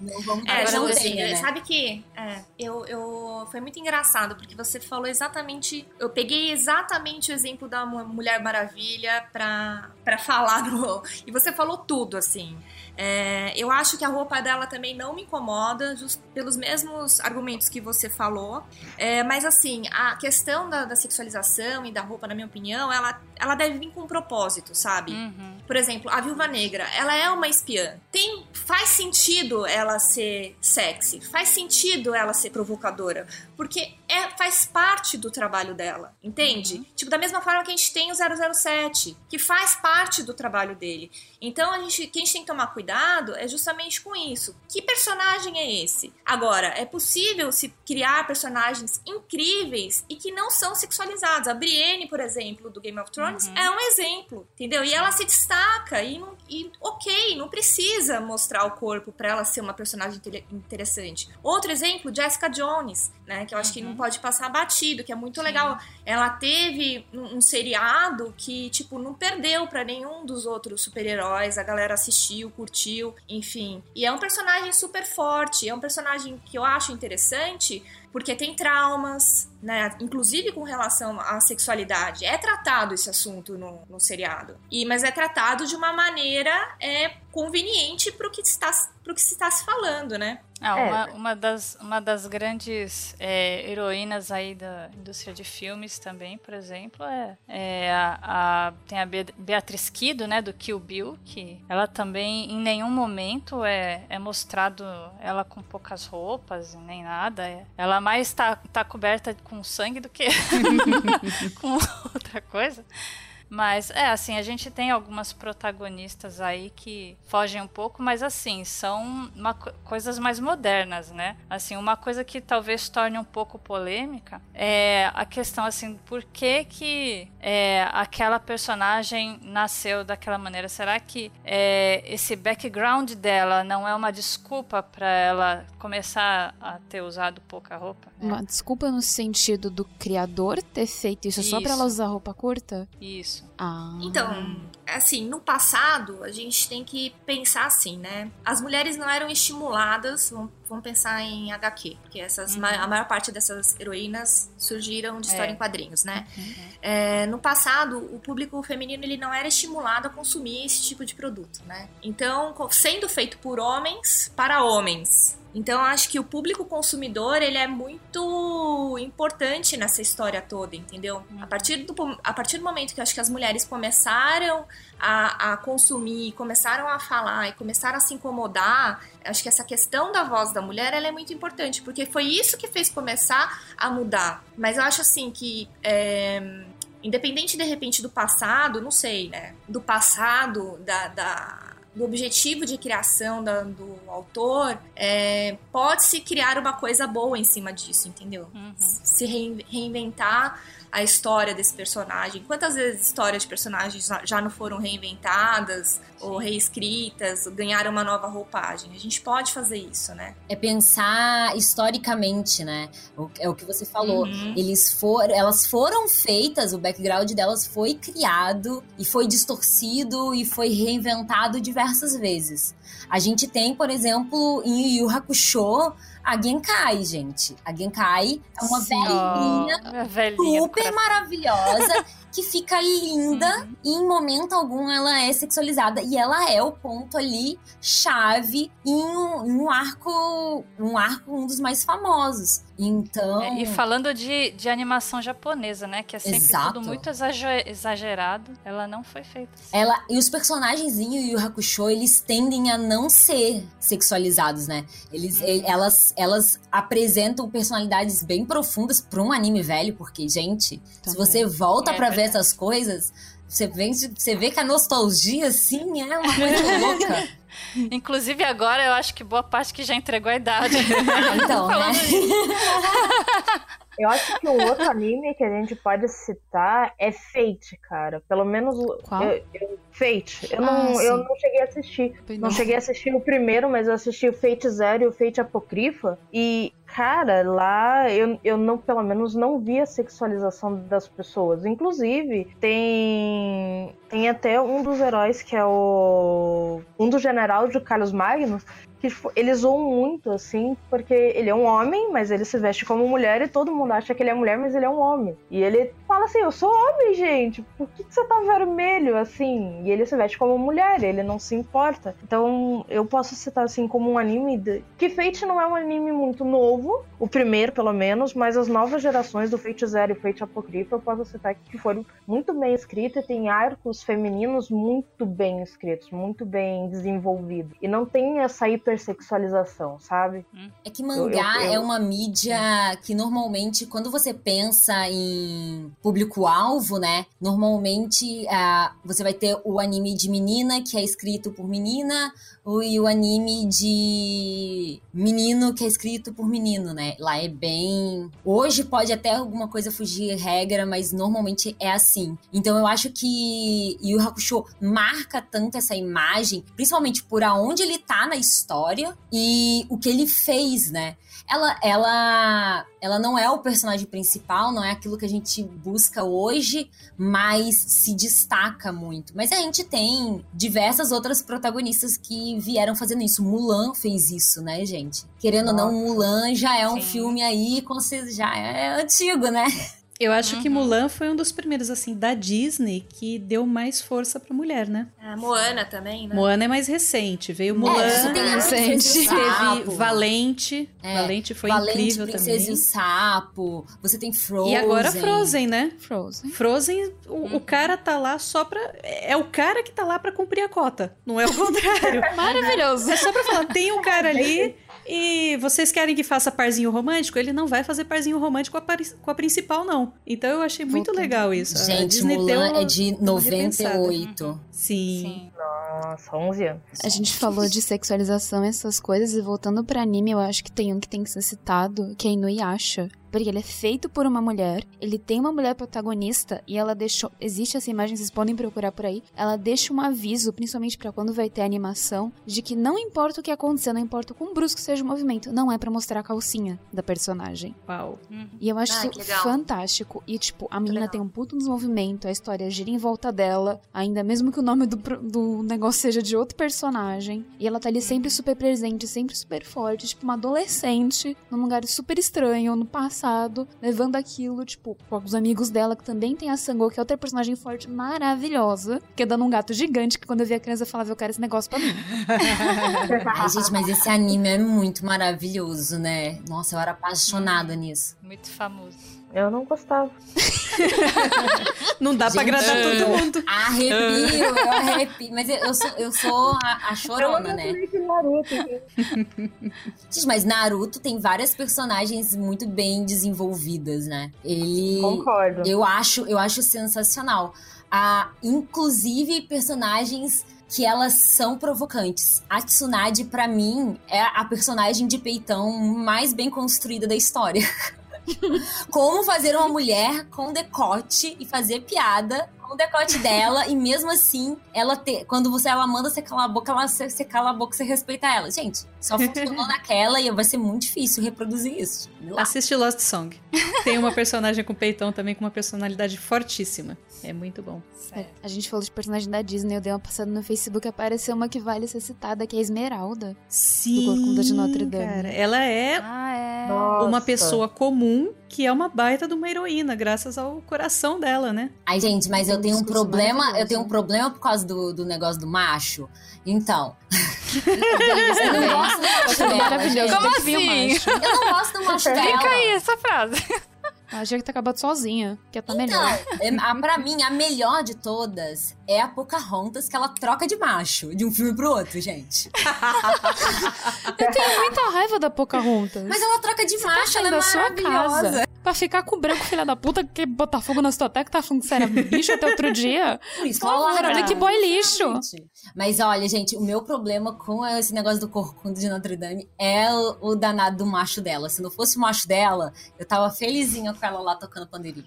Não vamos é, não assim, né? sabe que é, eu, eu foi muito engraçado porque você falou exatamente, eu peguei exatamente o exemplo da Mulher Maravilha para para falar no e você falou tudo assim. É, eu acho que a roupa dela também não me incomoda, just pelos mesmos argumentos que você falou. É, mas assim, a questão da, da, sexualização e da roupa, na minha opinião, ela, ela deve vir com um propósito, sabe? Uhum. Por exemplo, a Viúva Negra, ela é uma espiã. Tem, faz sentido ela ser sexy, faz sentido ela ser provocadora, porque é, faz parte do trabalho dela, entende? Uhum. Tipo, da mesma forma que a gente tem o 007, que faz parte do trabalho dele. Então, a gente, quem a gente tem que tomar cuidado é justamente com isso. Que personagem é esse? Agora, é possível se criar personagens incríveis e que não são sexualizados. A Brienne, por exemplo, do Game of Thrones, uhum. é um exemplo, entendeu? E ela se destaca e, não, e ok, não precisa mostrar o corpo para ela ser uma personagem interessante. Outro exemplo, Jessica Jones, né? Que eu acho uhum. que não uhum. pode passar batido, que é muito Sim. legal. Ela teve um, um seriado que, tipo, não perdeu para nenhum dos outros super-heróis heróis, a galera assistiu, curtiu, enfim. E é um personagem super forte, é um personagem que eu acho interessante porque tem traumas, né? Inclusive com relação à sexualidade. É tratado esse assunto no, no seriado. E, mas é tratado de uma maneira é, conveniente para o que está pro que se está se falando, né? Ah, uma, é. uma, das, uma das grandes é, heroínas aí da indústria de filmes também, por exemplo, é, é a, a, tem a Beatriz Kido, né, do Kill Bill, que ela também em nenhum momento é, é mostrado ela com poucas roupas, nem nada. É, mais está tá coberta com sangue do que com outra coisa. Mas é assim, a gente tem algumas protagonistas aí que fogem um pouco, mas assim, são uma, coisas mais modernas, né? Assim, uma coisa que talvez torne um pouco polêmica é a questão assim, por que que é, aquela personagem nasceu daquela maneira? Será que é, esse background dela não é uma desculpa para ela começar a ter usado pouca roupa? Uma desculpa no sentido do criador ter feito isso, isso. só para ela usar roupa curta? Isso isso. Ah. Então, assim, no passado, a gente tem que pensar assim, né? As mulheres não eram estimuladas, vamos vamos pensar em HQ, porque essas, uhum. a maior parte dessas heroínas surgiram de história é. em quadrinhos, né? Uhum. É, no passado, o público feminino ele não era estimulado a consumir esse tipo de produto, né? Então, sendo feito por homens para homens, então acho que o público consumidor ele é muito importante nessa história toda, entendeu? A partir do, a partir do momento que acho que as mulheres começaram a, a consumir, começaram a falar e começaram a se incomodar, acho que essa questão da voz da mulher ela é muito importante, porque foi isso que fez começar a mudar. Mas eu acho assim que é, independente de repente do passado, não sei, né? Do passado, da, da do objetivo de criação da, do autor, é, pode-se criar uma coisa boa em cima disso, entendeu? Uhum. Se reinventar a história desse personagem. Quantas vezes histórias de personagens já não foram reinventadas ou reescritas, ganharam uma nova roupagem? A gente pode fazer isso, né? É pensar historicamente, né? É o que você falou. Uhum. Eles foram, elas foram feitas, o background delas foi criado e foi distorcido e foi reinventado diversas vezes. A gente tem, por exemplo, em Yu Yu Hakusho, a Genkai, gente. A Genkai é uma velhinha, velhinha super maravilhosa que fica linda uhum. e em momento algum ela é sexualizada e ela é o ponto ali chave em um, em um arco, um arco um dos mais famosos. Então. É, e falando de, de animação japonesa, né? Que é sempre Exato. tudo muito exagerado. Ela não foi feita. Assim. Ela, e os personagens em Yu Yu Hakusho, eles tendem a não ser sexualizados, né? Eles, uhum. elas, elas apresentam personalidades bem profundas para um anime velho, porque, gente, Também. se você volta é, para ver essas coisas, você vê, você vê que a nostalgia, sim, é uma coisa louca. Inclusive agora eu acho que boa parte que já entregou a idade. então, né? Eu acho que o outro anime que a gente pode citar é Fate, cara. Pelo menos Qual? Eu, eu, Fate. Eu, ah, não, eu não cheguei a assistir. Não. cheguei a assistir o primeiro, mas eu assisti o Fate Zero e o Fate Apocrypha. E, cara, lá eu, eu não, pelo menos, não vi a sexualização das pessoas. Inclusive, tem. Tem até um dos heróis que é o. Um do general de Carlos Magnus, que tipo, eles zoam muito, assim, porque ele é um homem, mas ele se veste como mulher e todo mundo acha que ele é mulher, mas ele é um homem. E ele fala assim: Eu sou homem, gente, por que, que você tá vermelho assim? E ele se veste como mulher, ele não se importa. Então eu posso citar assim como um anime. De... Que Fate não é um anime muito novo, o primeiro pelo menos, mas as novas gerações do Fate Zero e Fate Apocrypha eu posso citar que foram muito bem escritas e tem arcos femininos muito bem escritos, muito bem desenvolvidos. E não tem essa hiper hipersexualização, sabe? É que mangá eu, eu, eu... é uma mídia que normalmente, quando você pensa em público-alvo, né? Normalmente uh, você vai ter o anime de menina, que é escrito por menina, e o anime de menino, que é escrito por menino, né? Lá é bem. Hoje pode até alguma coisa fugir regra, mas normalmente é assim. Então eu acho que Yu Hakusho marca tanto essa imagem, principalmente por aonde ele tá na história e o que ele fez, né? ela, ela, ela não é o personagem principal, não é aquilo que a gente busca hoje, mas se destaca muito. Mas a gente tem diversas outras protagonistas que vieram fazendo isso. Mulan fez isso, né, gente? Querendo ou não, Mulan já é um Sim. filme aí, já é antigo, né? Eu acho uhum. que Mulan foi um dos primeiros, assim, da Disney que deu mais força pra mulher, né? A Moana também, né? Moana é mais recente. Veio é, Mulan, é, recente. teve Valente. É, Valente foi Valente, incrível Princesa também. e o Sapo. Você tem Frozen. E agora Frozen, né? Frozen. Frozen, o, uhum. o cara tá lá só pra... É o cara que tá lá pra cumprir a cota. Não é o contrário. Maravilhoso. É só pra falar, tem um cara ali... E vocês querem que faça parzinho romântico? Ele não vai fazer parzinho romântico com a, com a principal, não. Então eu achei muito legal isso. Gente, Mulan é de 98. Sim. Sim. Nossa, 11 anos. A gente falou de sexualização, essas coisas, e voltando pra anime, eu acho que tem um que tem que ser citado, que é Inuyasha. Porque ele é feito por uma mulher, ele tem uma mulher protagonista e ela deixou. Existe essa imagem, vocês podem procurar por aí. Ela deixa um aviso, principalmente para quando vai ter animação, de que não importa o que acontecer, não importa o quão brusco seja o movimento, não é para mostrar a calcinha da personagem. Uau. E eu acho Ah, isso fantástico. E, tipo, a menina tem um puto desenvolvimento, a história gira em volta dela, ainda mesmo que o nome do, do negócio seja de outro personagem. E ela tá ali sempre super presente, sempre super forte, tipo, uma adolescente, num lugar super estranho, no passado, levando aquilo, tipo, com os amigos dela, que também tem a Sango, que é outra personagem forte maravilhosa, que é dando um gato gigante, que quando eu vi a criança eu falava, eu quero esse negócio pra mim. Ai, gente, mas esse anime é muito maravilhoso, né? Nossa, eu era apaixonada nisso. Muito famoso. Eu não gostava. Não dá pra Gente, agradar eu todo mundo. Arrepio, eu arrepio. Mas eu, eu sou, eu sou a, a chorona, né? Gente, mas Naruto tem várias personagens muito bem desenvolvidas, né? Ele. Concordo. Eu acho, eu acho sensacional. Ah, inclusive personagens que elas são provocantes. A Tsunade, pra mim, é a personagem de peitão mais bem construída da história. Como fazer uma mulher com decote e fazer piada com o decote dela e mesmo assim ela ter, quando você ela manda você calar a boca, ela você, você cala a boca, você respeita ela. Gente, só funcionou naquela e vai ser muito difícil reproduzir isso. Lá. Assiste Lost Song. Tem uma personagem com peitão também com uma personalidade fortíssima. É muito bom. É, a gente falou de personagem da Disney, eu dei uma passada no Facebook, apareceu uma que vale ser citada, que é a Esmeralda. Sim, do Corcunda de Notre Dame. cara. Ela é Ah, é. uma Nossa. pessoa comum que é uma baita de uma heroína, graças ao coração dela, né? Ai, gente, mas eu tenho um problema, eu tenho um problema por causa do, do negócio do macho. Então, eu não gosto do macho dela. Maravilhoso, gente. Como assim? Eu não gosto do macho dela. Fica aí essa frase. A Jack tá acabando sozinha, que tá Então, melhor. é, pra mim, a melhor de todas é a Pocahontas, que ela troca de macho, de um filme pro outro, gente. Eu tenho muita raiva da Pocahontas. Mas ela troca de macho, ela é da sua casa. Pra ficar com o branco, filha da puta, que botar fogo na sua que tá falando que você era bicho até outro dia. Por isso, olha que boy lixo. Mas olha, gente, o meu problema com esse negócio do corcunda de Notre Dame é o, o danado do macho dela. Se não fosse o macho dela, eu tava felizinha com ela lá tocando pandeirinho.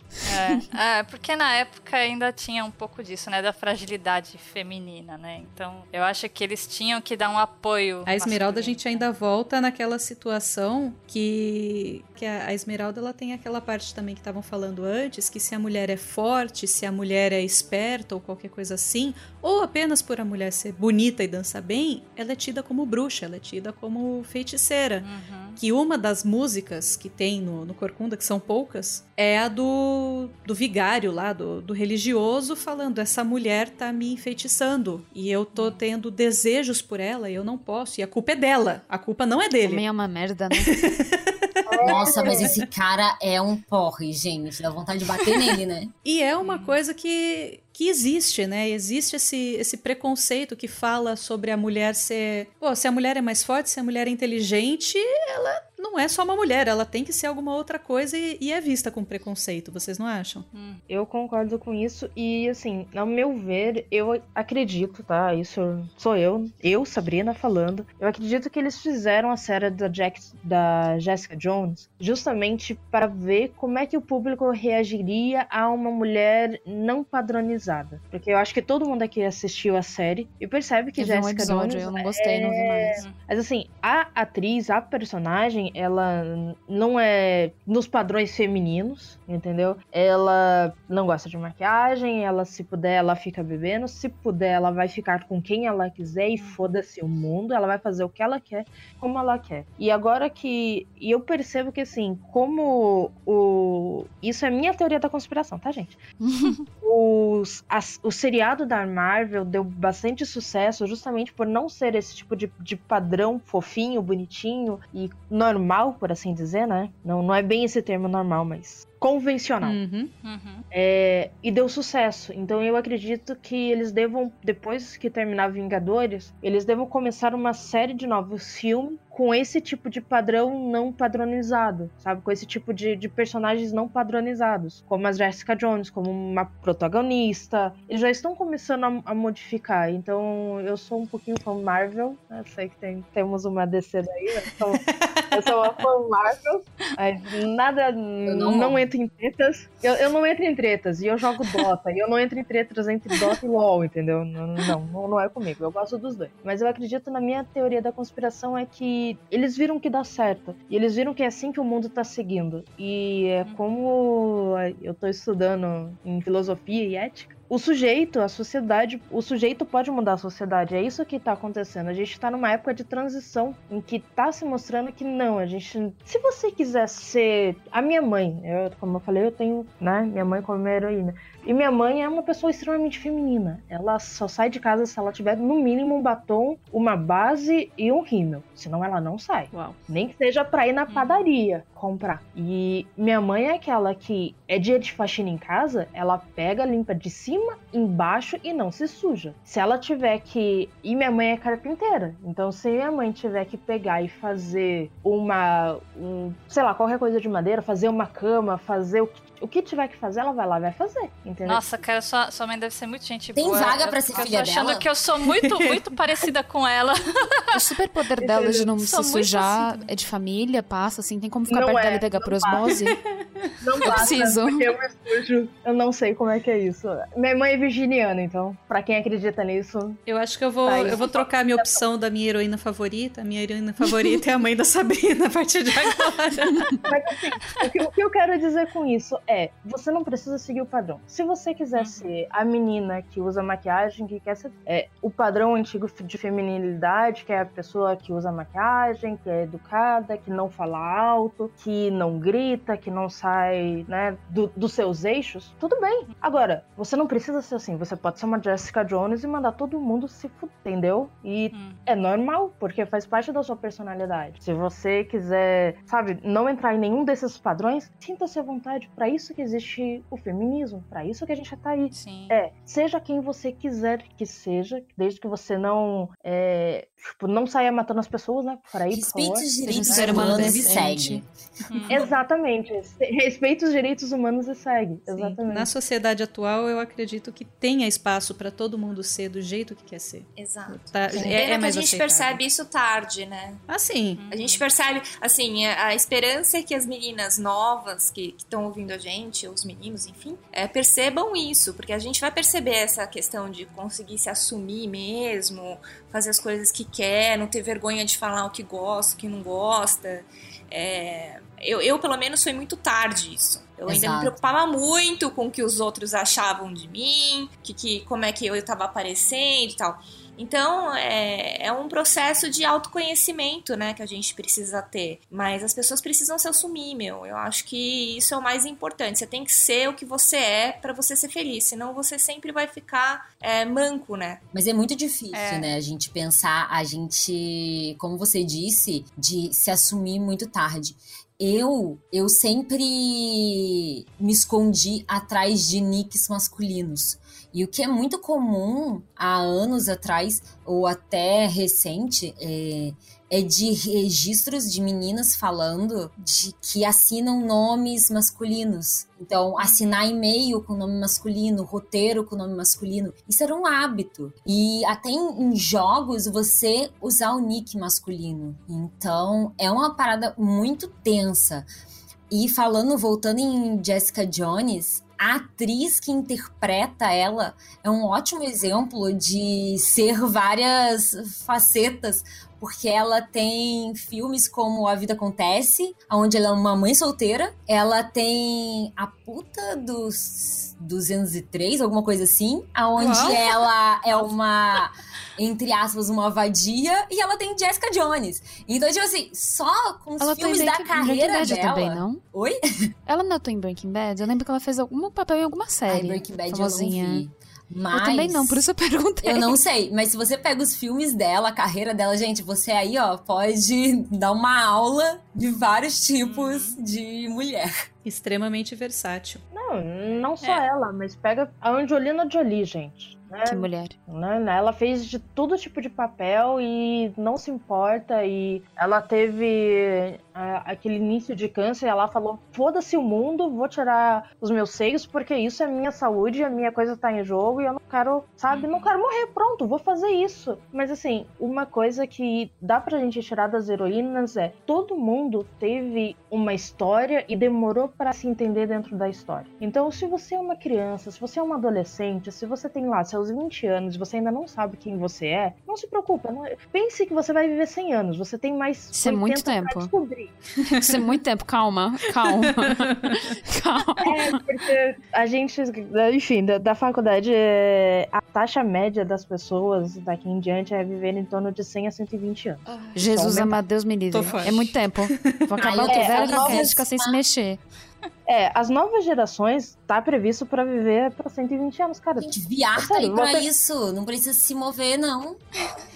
É, é, porque na época ainda tinha um pouco disso, né? Da fragilidade feminina, né? Então, eu acho que eles tinham que dar um apoio. A Esmeralda, a gente ainda volta naquela situação que, que a, a Esmeralda ela tem aquela parte também que estavam falando antes, que se a mulher é forte, se a mulher é esperta ou qualquer coisa assim, ou apenas por a mulher ser bonita e dançar bem, ela é tida como bruxa, ela é tida como feiticeira. Uhum. Que uma das músicas que tem no, no Corcunda, que são poucas, é a do, do vigário lá, do, do religioso, falando: essa mulher tá me enfeitiçando e eu tô tendo desejos por ela e eu não posso. E a culpa é dela, a culpa não é dele. Também é uma merda, né? Nossa, mas esse cara é um porre, gente. Dá vontade de bater nele, né? E é uma coisa que, que existe, né? Existe esse, esse preconceito que fala sobre a mulher ser. Pô, se a mulher é mais forte, se a mulher é inteligente, ela não é só uma mulher, ela tem que ser alguma outra coisa e, e é vista com preconceito, vocês não acham? Eu concordo com isso e, assim, ao meu ver, eu acredito, tá? Isso sou eu, eu, Sabrina, falando. Eu acredito que eles fizeram a série da, Jack, da Jessica Jones justamente para ver como é que o público reagiria a uma mulher não padronizada. Porque eu acho que todo mundo aqui assistiu a série e percebe que Eu vi um Jessica episódio, Jones eu não gostei, não vi mais. mas assim, a atriz, a personagem, ela não é nos padrões femininos, entendeu? Ela não gosta de maquiagem, ela se puder, ela fica bebendo, se puder, ela vai ficar com quem ela quiser e foda-se o mundo, ela vai fazer o que ela quer, como ela quer. E agora que e eu percebo que assim, como o isso é minha teoria da conspiração, tá, gente? Os, as- o seriado da Marvel deu bastante sucesso justamente por não ser esse tipo de, de padrão fofinho, bonitinho e normal, por assim dizer, né? Não, não é bem esse termo normal, mas convencional. Uhum. Uhum. É, e deu sucesso. Então eu acredito que eles devam, depois que terminar Vingadores, eles devam começar uma série de novos filmes com esse tipo de padrão não padronizado, sabe? Com esse tipo de, de personagens não padronizados, como a Jessica Jones, como uma protagonista. Eles já estão começando a, a modificar. Então eu sou um pouquinho fã Marvel, né? Sei que tem, temos uma DC daí, eu sou, eu sou uma fã Marvel. Mas nada, não, não entro em tretas. Eu, eu não entro em tretas e eu jogo Dota. e eu não entro em tretas entre Dota e LoL, entendeu? Não, não, não é comigo. Eu gosto dos dois. Mas eu acredito na minha teoria da conspiração é que eles viram que dá certo. E eles viram que é assim que o mundo tá seguindo. E é como eu tô estudando em filosofia e ética, o sujeito, a sociedade, o sujeito pode mudar a sociedade. É isso que tá acontecendo. A gente tá numa época de transição em que tá se mostrando que não, a gente. Se você quiser ser. A minha mãe, eu, como eu falei, eu tenho, né, minha mãe como minha heroína. E minha mãe é uma pessoa extremamente feminina. Ela só sai de casa se ela tiver no mínimo um batom, uma base e um rímel. Senão ela não sai. Uau. Nem que seja pra ir na padaria comprar. E minha mãe é aquela que é dia de faxina em casa, ela pega, limpa de cima, embaixo e não se suja. Se ela tiver que. E minha mãe é carpinteira. Então, se minha mãe tiver que pegar e fazer uma. Um, sei lá, qualquer coisa de madeira, fazer uma cama, fazer o que o que tiver que fazer, ela vai lá e vai fazer, entendeu? Nossa, cara, sua, sua mãe deve ser muito gente Tem boa. Tem vaga pra ser filha dela? Eu tô achando dela? que eu sou muito, muito parecida com ela. O superpoder dela de não Sou se sujar assim. é de família, passa, assim, tem como ficar Não perto é, dela e pegar por osmose? Não Eu basta, preciso. porque eu me sujo. Eu não sei como é que é isso. Minha mãe é virginiana, então, pra quem acredita nisso. Eu acho que eu vou, Tá, eu vou trocar a minha opção da minha heroína favorita. A minha heroína favorita é a mãe da Sabrina a partir de agora. Mas assim, o que, o que eu quero dizer com isso é: você não precisa seguir o padrão. Se você Uhum. quiser ser a menina que usa maquiagem, que quer ser é, o padrão antigo de feminilidade, que é a pessoa que usa maquiagem, que é educada, que não fala alto, que não grita, que não sai né, do- dos seus eixos, tudo bem. Agora, você não precisa ser assim. Você pode ser uma Jessica Jones e mandar todo mundo se fuder, entendeu? E é normal, porque faz parte da sua personalidade. Se você quiser, sabe, não entrar em nenhum desses padrões, sinta-se à vontade. Pra isso que existe o feminismo, pra isso que a gente tá aí. Sim. É, seja quem você quiser que seja, desde que você não, é, tipo, não saia matando as pessoas, né? Por aí, por Respeite favor. os direitos humanos e segue. Exatamente. Respeite os direitos humanos e segue. Sim. Exatamente. Na sociedade atual, eu acredito que tenha espaço pra todo mundo ser do jeito que quer ser. Exato. Tá, é, é que a mais gente aceitável. percebe isso tarde, né? Ah, sim. A gente percebe, assim, a, a esperança é que as meninas novas que estão ouvindo a gente, os meninos, enfim, é, percebam isso, porque a gente vai perceber essa questão de conseguir se assumir mesmo, fazer as coisas que quer, não ter vergonha de falar o que gosta, o que não gosta. É, eu, eu, pelo menos, foi muito tarde isso. Eu ainda me Exato. preocupava muito com o que os outros achavam de mim, que, que, como é que eu estava aparecendo e tal. Então, é, é um processo de autoconhecimento, né, que a gente precisa ter. Mas as pessoas precisam se assumir, meu. Eu acho que isso é o mais importante. Você tem que ser o que você é pra você ser feliz. Senão você sempre vai ficar é, manco, né? Mas é muito difícil, É. né? A gente pensar, a gente, como você disse, de se assumir muito tarde. Eu, eu sempre me escondi atrás de nicks masculinos. E o que é muito comum há anos atrás, ou até recente, é, é de registros de meninas falando de que assinam nomes masculinos. Então, assinar e-mail com nome masculino, roteiro com nome masculino, isso era um hábito. E até em, em jogos você usar o nick masculino. Então, é uma parada muito tensa. E falando, voltando em Jessica Jones, a atriz que interpreta ela é um ótimo exemplo de ser várias facetas, porque ela tem filmes como A Vida Acontece, onde ela é uma mãe solteira, ela tem A Puta dos 203, alguma coisa assim, aonde Uau. ela é uma entre aspas, uma vadia, e ela tem Jessica Jones. Então, tipo assim, só com os Ela tá filmes da Breaking- carreira Breaking Bad dela. também, não? Oi? Ela não atuou em Breaking Bad? Eu lembro que ela fez algum papel em alguma série. Ai, Breaking Bad famosinha. eu não vi. Mas... Eu também não, por isso eu perguntei. Eu não sei, mas se você pega os filmes dela, a carreira dela, gente, você aí, ó, pode dar uma aula de vários tipos de mulher. Extremamente versátil. Não, não só é. ela, mas pega a Angelina Jolie, gente. Né? Que mulher. Né? Ela fez de todo tipo de papel e não se importa. E ela teve uh, aquele início de câncer. E ela falou: foda-se o mundo, vou tirar os meus seios, porque isso é minha saúde, a minha coisa tá em jogo e eu não quero, sabe, não quero morrer. Pronto, vou fazer isso. Mas assim, uma coisa que dá pra gente tirar das heroínas é: todo mundo teve uma história e demorou para se entender dentro da história. Então, se você é uma criança, se você é uma adolescente, se você tem lá seus 20 anos e você ainda não sabe quem você é, não se preocupa. Não... Pense que você vai viver 100 anos. Você tem mais Isso é muito tempo. Isso é muito tempo. Calma, calma. calma. É, porque a gente, enfim, da, da faculdade, é, a taxa média das pessoas daqui em diante é viver em torno de 100 a 120 anos. Jesus então, amado, Deus me livre. É muito tempo. Vou acabar, eu tô é, velha pra ficar sem se mexer. É, as novas gerações tá previsto para viver para 120 anos, cara. Gente, VR tá aí pra ter... isso. Não precisa se mover, não.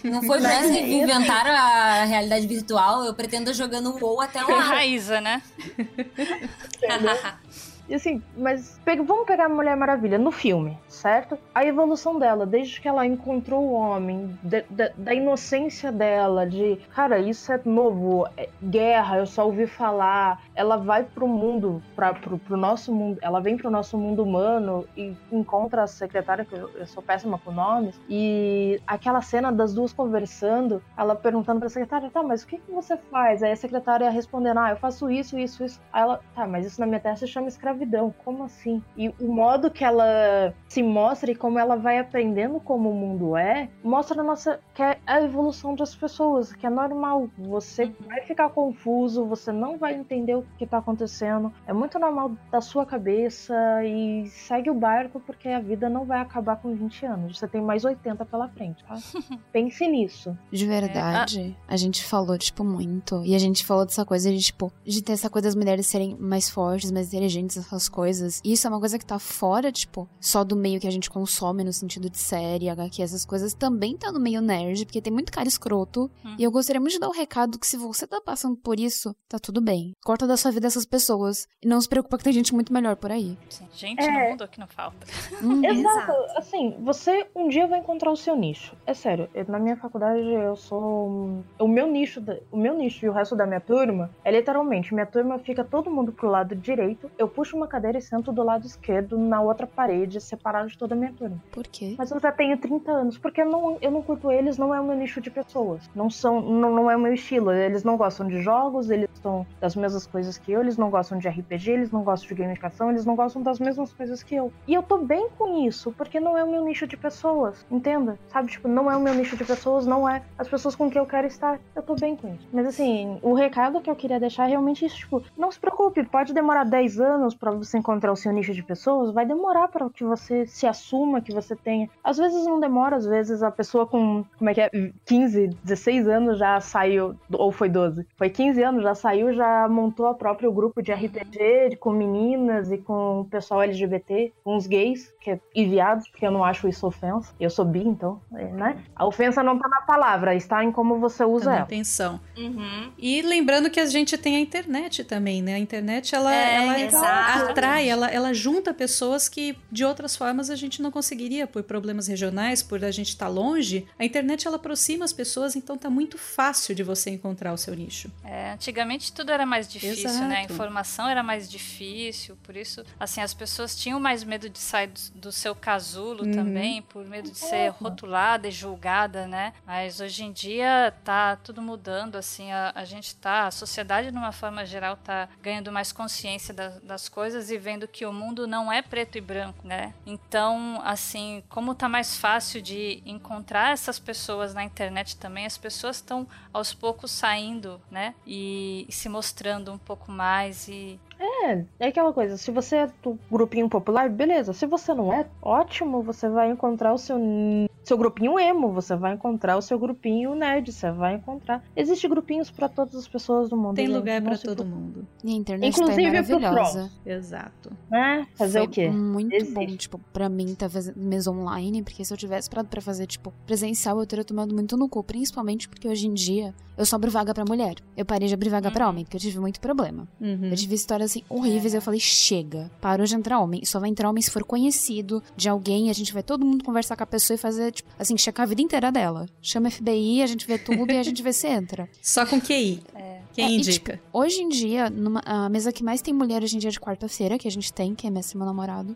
Não foi pra que inventaram a realidade virtual. Eu pretendo jogando WoW até lá. Raíza, né? E assim, mas vamos pegar a Mulher Maravilha no filme, certo? A evolução dela, desde que ela encontrou o homem, de, de, da inocência dela, de cara, isso é novo, é guerra, eu só ouvi falar. Ela vai pro mundo, pra, pro, pro nosso mundo, ela vem pro nosso mundo humano e encontra a secretária, que eu, eu sou péssima com nomes, e aquela cena das duas conversando, ela perguntando pra secretária, tá, mas o que, que você faz? Aí a secretária respondendo, ah, eu faço isso, isso, isso. Aí ela, tá, mas isso na minha se chama escravidão escravidão. Como assim? E o modo que ela se mostra e como ela vai aprendendo como o mundo é, mostra a nossa que é a evolução das pessoas, que é normal. Você vai ficar confuso, você não vai entender o que tá acontecendo. É muito normal da sua cabeça e segue o barco porque a vida não vai acabar com 20 anos. Você tem mais 80 pela frente, tá? Pense nisso. De verdade, é. a gente falou, tipo, muito. E a gente falou dessa coisa de, tipo, de ter essa coisa das mulheres serem mais fortes, mais inteligentes, essas coisas. E isso é uma coisa que tá fora, tipo, só do meio que a gente consome no sentido de série, HQ, essas coisas. Também tá no meio nerd, porque tem muito cara escroto. Hum. E eu gostaria muito de dar o um recado que se você tá passando por isso, tá tudo bem. Corta da sua vida essas pessoas. E não se preocupa que tem gente muito melhor por aí. Sim. Gente é... no mundo aqui não falta. Hum, exato. Assim, você um dia vai encontrar o seu nicho. É sério, eu, na minha faculdade eu sou. O meu nicho, o meu nicho e o resto da minha turma é literalmente, minha turma fica todo mundo pro lado direito, eu puxo uma cadeira e sento do lado esquerdo, na outra parede, separado de toda a minha turma. Por quê? Mas eu já tenho 30 anos, porque eu não, eu não curto eles, não é o meu nicho de pessoas. Não são, não, não é o meu estilo. Eles não gostam de jogos, eles estão das mesmas coisas que eu, eles não gostam de RPG, eles não gostam de gamificação, eles não gostam das mesmas coisas que eu. E eu tô bem com isso, porque não é o meu nicho de pessoas, entenda? Sabe, tipo, não é o meu nicho de pessoas, não é as pessoas com quem eu quero estar. Eu tô bem com isso. Mas assim, o recado que eu queria deixar é realmente isso, tipo, não se preocupe, pode demorar 10 anos para você encontrar o seu nicho de pessoas, vai demorar para que você se assuma, que você tenha. Às vezes não demora, às vezes a pessoa com, como é que é, 15, 16 anos já saiu, ou foi 12, foi 15 anos, já saiu, já montou a próprio grupo de RPG com meninas e com o pessoal LGBT, com os gays, que é, e viados, porque eu não acho isso ofensa. Eu sou bi, então, é, né? A ofensa não tá na palavra, está em como você usa tá ela. intenção. Uhum. E lembrando que a gente tem a internet também, né? A internet, ela, é, ela atrai, ela, ela junta pessoas que de outras formas a gente não conseguiria por problemas regionais, por a gente estar tá longe. A internet ela aproxima as pessoas, então tá muito fácil de você encontrar o seu nicho. É, antigamente tudo era mais difícil, Exato. né? A informação era mais difícil, por isso, assim, as pessoas tinham mais medo de sair do, do seu casulo uhum. também, por medo de ser rotulada e julgada, né? Mas hoje em dia tá tudo mudando, assim, a, a gente tá, a sociedade de uma forma geral tá ganhando mais consciência da, das coisas e vendo que o mundo mundo não é preto e branco, né? Então, assim, como tá mais fácil de encontrar essas pessoas na internet também, as pessoas estão aos poucos saindo, né? E, e se mostrando um pouco mais e é, é aquela coisa, se você é do grupinho popular, beleza. Se você não é, ótimo, você vai encontrar o seu seu grupinho emo, você vai encontrar o seu grupinho nerd, você vai encontrar. Existem grupinhos para todas as pessoas do mundo. Tem gente, lugar para todo mundo. E a internet Inclusive tá pro maravilhosa. Exato. Né? Fazer Foi o quê? Muito Existe. bom, tipo, pra mim tá fazendo mesa online, porque se eu tivesse parado pra fazer, tipo, presencial, eu teria tomado muito no cu, principalmente porque hoje em dia eu só abro vaga pra mulher. Eu parei de abrir vaga pra homem, porque eu tive muito problema. Uhum. Eu tive histórias assim horríveis, eu falei, chega, parou de entrar homem. Só vai entrar homem se for conhecido de alguém, a gente vai todo mundo conversar com a pessoa e fazer, tipo, assim, checar a vida inteira dela. Chama FBI, a gente vê tudo e a gente vê se entra. Só com QI. Quem É, e, indica? tipo, hoje em dia, numa, a mesa que mais tem mulher hoje em dia é de quarta-feira, que a gente tem, que é mestre meu namorado.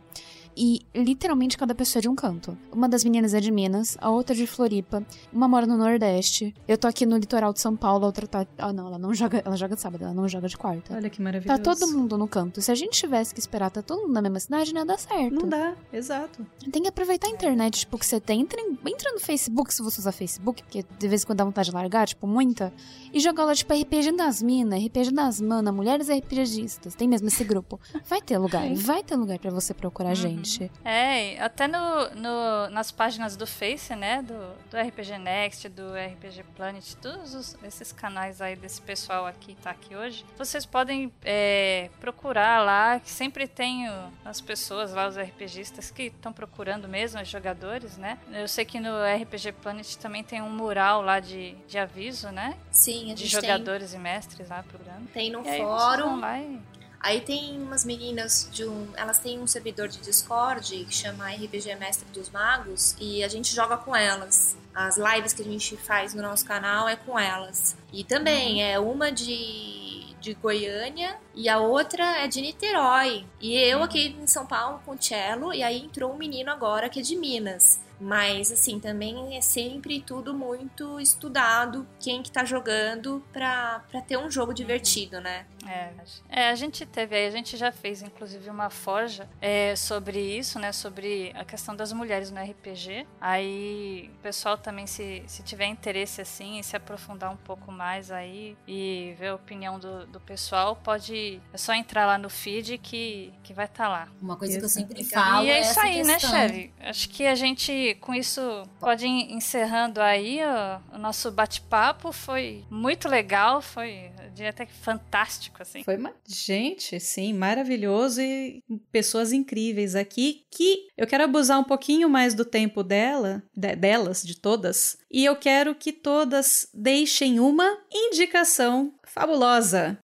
E literalmente cada pessoa é de um canto. Uma das meninas é de Minas, a outra é de Floripa, uma mora no Nordeste. Eu tô aqui no litoral de São Paulo, a outra tá. Ah, não, ela não joga. Ela joga de sábado, ela não joga de quarta. Olha que Tá maravilhoso. todo mundo no canto. Se a gente tivesse que esperar tá todo mundo na mesma cidade, não ia dar certo. Não dá, exato. Tem que aproveitar a internet, tipo, que você tem. Entra, em- entra no Facebook, se você usar Facebook, porque de vez em quando dá vontade de largar, tipo, muita. E joga lá, tipo, RPG das minas, RPG das manas, mulheres RPGistas. Tem mesmo esse grupo. Vai ter lugar, vai ter lugar pra você procurar gente. É, até no, no- nas páginas do Face, né? Do, do RPG Next, do RPG Planet, todos os- esses canais aí desse pessoal aqui tá aqui hoje. Vocês podem é, procurar lá, que sempre tem as pessoas lá, os RPGistas que estão procurando mesmo, os jogadores, né? Eu sei que no RPG Planet também tem um mural lá de, de aviso, né? Sim, a De gente jogadores e mestres lá procurando. tem, tem no E aí fórum. e- Aí tem umas meninas de um. Elas têm um servidor de Discord que chama RPG Mestre dos Magos e a gente joga com elas. As lives que a gente faz no nosso canal é com elas. E também é uma de, de Goiânia e a outra é de Niterói. E eu aqui em São Paulo com o cello, e aí entrou um menino agora que é de Minas. Mas, assim, também é sempre tudo muito estudado, quem que tá jogando pra, pra ter um jogo divertido, né? É, é, a gente teve aí, a gente já fez inclusive uma forja é, sobre isso, né? Sobre a questão das mulheres no RPG. Aí o pessoal também, se, se tiver interesse assim, em se aprofundar um pouco mais aí e ver a opinião do, do pessoal, pode. É só entrar lá no feed que, que vai estar lá. Uma coisa que eu Isso. sempre falo E é é isso essa aí, né, questão. chefe? Acho que a gente, com isso, pode ir encerrando aí ó, o nosso bate-papo. Foi muito legal, foi, diria até que fantástico, assim. Foi uma... Gente, sim, maravilhoso e pessoas incríveis aqui que eu quero abusar um pouquinho mais do tempo dela, de- delas, de todas, e eu quero que todas deixem uma indicação fabulosa.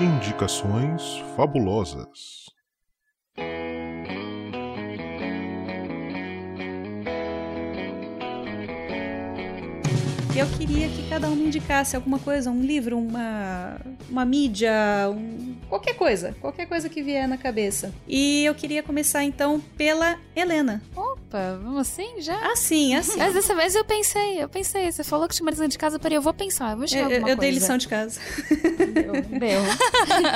Indicações fabulosas. E eu queria que cada um me indicasse alguma coisa, um livro, uma, uma mídia, um- qualquer coisa, qualquer coisa que vier na cabeça. E eu queria começar então pela Helena. Opa, vamos assim já? Assim, assim. Mas dessa vez eu pensei, eu pensei. Você falou que tinha uma lição de casa, peraí, eu vou pensar, eu vou chegar Eu, eu- alguma eu dei coisa. lição de casa. Deu, deu.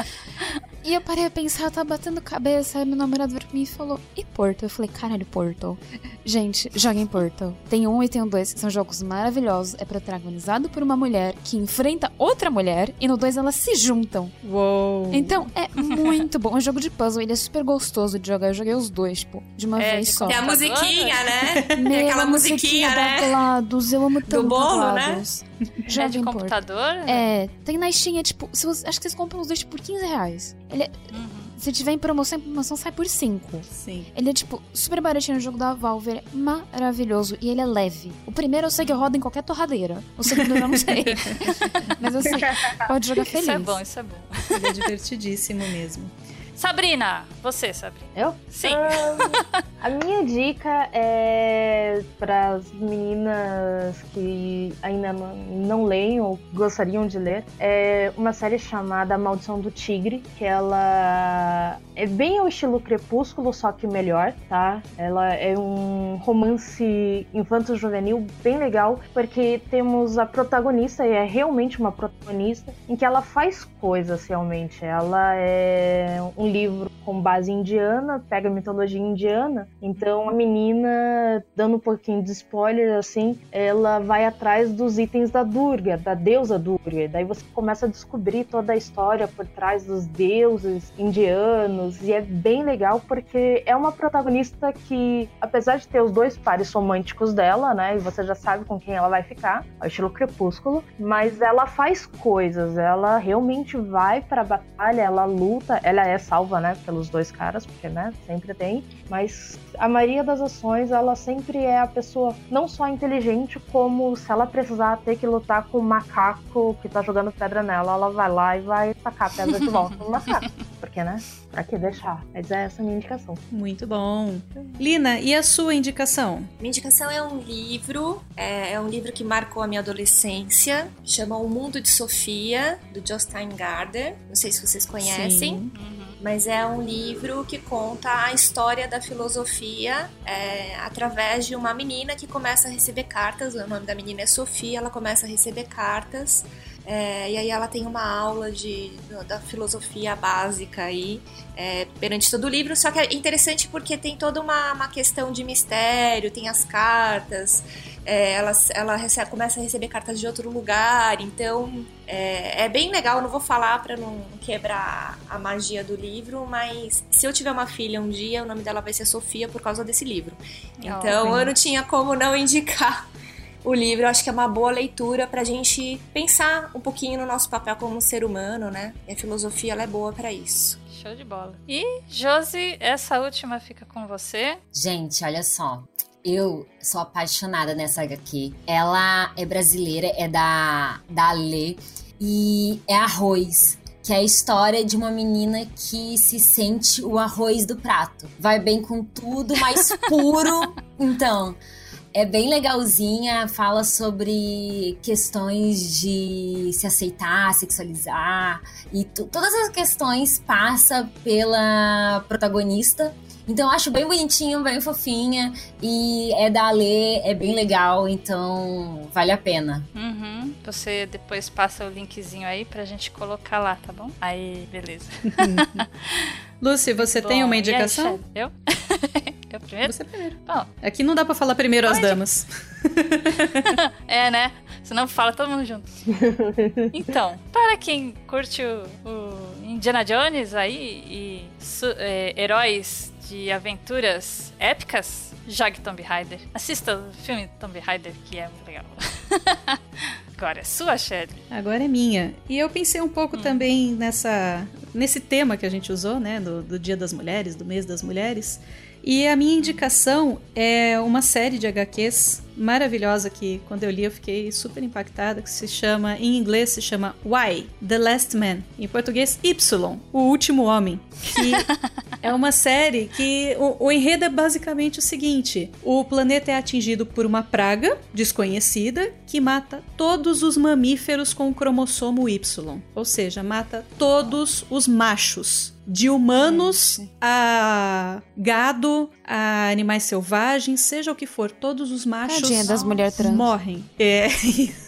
e eu parei a pensar, eu tava batendo cabeça, aí meu namorado virou pra mim e falou, e Portal? Eu falei, caralho, Portal. Gente, joguem Portal. Tem um e tem um dois, que são jogos maravilhosos. É protagonizado por uma mulher que enfrenta outra mulher, e no dois elas se juntam. Uou! Então, é muito bom. É um jogo de puzzle, ele é super gostoso de jogar. Eu joguei os dois, tipo, de uma É, vez de só. Tem a musiquinha, né? Meu, Tem aquela musiquinha, da né? GLaDOS, eu amo tanto bolo, né? GLaDOS. É de computador? É, tem na Steam, é tipo, se você- acho que vocês compram os dois tipo, por 15 reais. Ele é- Se tiver em promoção, em promoção sai por 5. Sim. Ele é, tipo, super baratinho no jogo da Valve, ele é maravilhoso e ele é leve. O primeiro eu sei que roda em qualquer torradeira. O segundo eu já não sei. Mas assim, pode jogar feliz. Isso é bom, isso é bom. Ele é divertidíssimo mesmo. Sabrina, você, Sabrina. Eu? Sim. Ah, a minha dica é para as meninas que ainda não, não leem ou gostariam de ler. É uma série chamada Maldição do Tigre, que ela é bem ao estilo Crepúsculo, só que melhor, tá? Ela é um romance infanto-juvenil bem legal, porque temos a protagonista, e é realmente uma protagonista, em que ela faz coisas realmente. Ela é um livro com base indiana, pega mitologia indiana. Então a menina, dando um pouquinho de spoiler assim, ela vai atrás dos itens da Durga, da deusa Durga. Daí você começa a descobrir toda a história por trás dos deuses indianos e é bem legal porque é uma protagonista que, apesar de ter os dois pares românticos dela, né, e você já sabe com quem ela vai ficar, ao estilo Crepúsculo, mas ela faz coisas, ela realmente vai pra batalha, ela luta, ela é salva, né, pelos dois caras, porque, né, sempre tem, mas a maioria das ações, ela sempre é a pessoa não só inteligente, como se ela precisar ter que lutar com um macaco que tá jogando pedra nela, ela vai lá e vai tacar a pedra de volta no macaco. Porque, né? Pra que deixar? Mas é essa a minha indicação. Muito bom. Lina, e a sua indicação? Minha indicação é um livro, é, é um livro que marcou a minha adolescência, chama O Mundo de Sofia, do Jostein Gardner. Não sei se vocês conhecem. Sim. Mas é um livro que conta a história da filosofia é, através de uma menina que começa a receber cartas. O nome da menina é Sofia, ela começa a receber cartas. É, e aí ela tem uma aula de, da filosofia básica aí é, perante todo o livro, só que é interessante porque tem toda uma, uma questão de mistério, tem as cartas, é, ela, ela recebe, começa a receber cartas de outro lugar, então é, é bem legal, não vou falar para não quebrar a magia do livro, mas se eu tiver uma filha um dia, o nome dela vai ser Sofia por causa desse livro. Então Oh, eu não tinha como não indicar o livro. Eu acho que é uma boa leitura pra gente pensar um pouquinho no nosso papel como ser humano, né? E a filosofia ela é boa para isso. Show de bola. E, Josi, essa última fica com você. Gente, olha só. Eu sou apaixonada nessa HQ. Ela é brasileira, é da, da Lê. E é Arroz. Que é a história de uma menina que se sente o arroz do prato. Vai bem com tudo, mas puro. Então, é bem legalzinha, fala sobre questões de se aceitar, sexualizar e todas as questões passa pela protagonista. Então eu acho bem bonitinho, bem fofinha e é da Alê, é bem legal, então vale a pena. Uhum. Você depois passa o linkzinho aí pra gente colocar lá, tá bom? Aí, beleza. Lucy, você tem Bom, uma e aí, indicação? Shelly? Eu? eu primeiro? Você primeiro. Bom, Aqui não dá pra falar primeiro as damas. é, né? Senão fala todo mundo junto. Então, para quem curte o, o Indiana Jones aí e su- é, heróis de aventuras épicas, jogue Tomb Raider. Assista o filme Tomb Raider, que é muito legal. Agora é sua, Shelly. Agora é minha. E eu pensei um pouco também nessa nesse tema que a gente usou, né, do, do Dia das Mulheres, do Mês das Mulheres. E a minha indicação é uma série de HQs maravilhosa que quando eu li eu fiquei super impactada, que se chama, em inglês se chama Why, The Last Man, em português Y, O Último Homem, que é uma série que o, o enredo é basicamente o seguinte: o planeta é atingido por uma praga desconhecida que mata todos os mamíferos com o cromossomo Y, ou seja, mata todos os machos. De humanos a gado, a animais selvagens, seja o que for, todos os machos Tadinha das mulheres trans. morrem. É.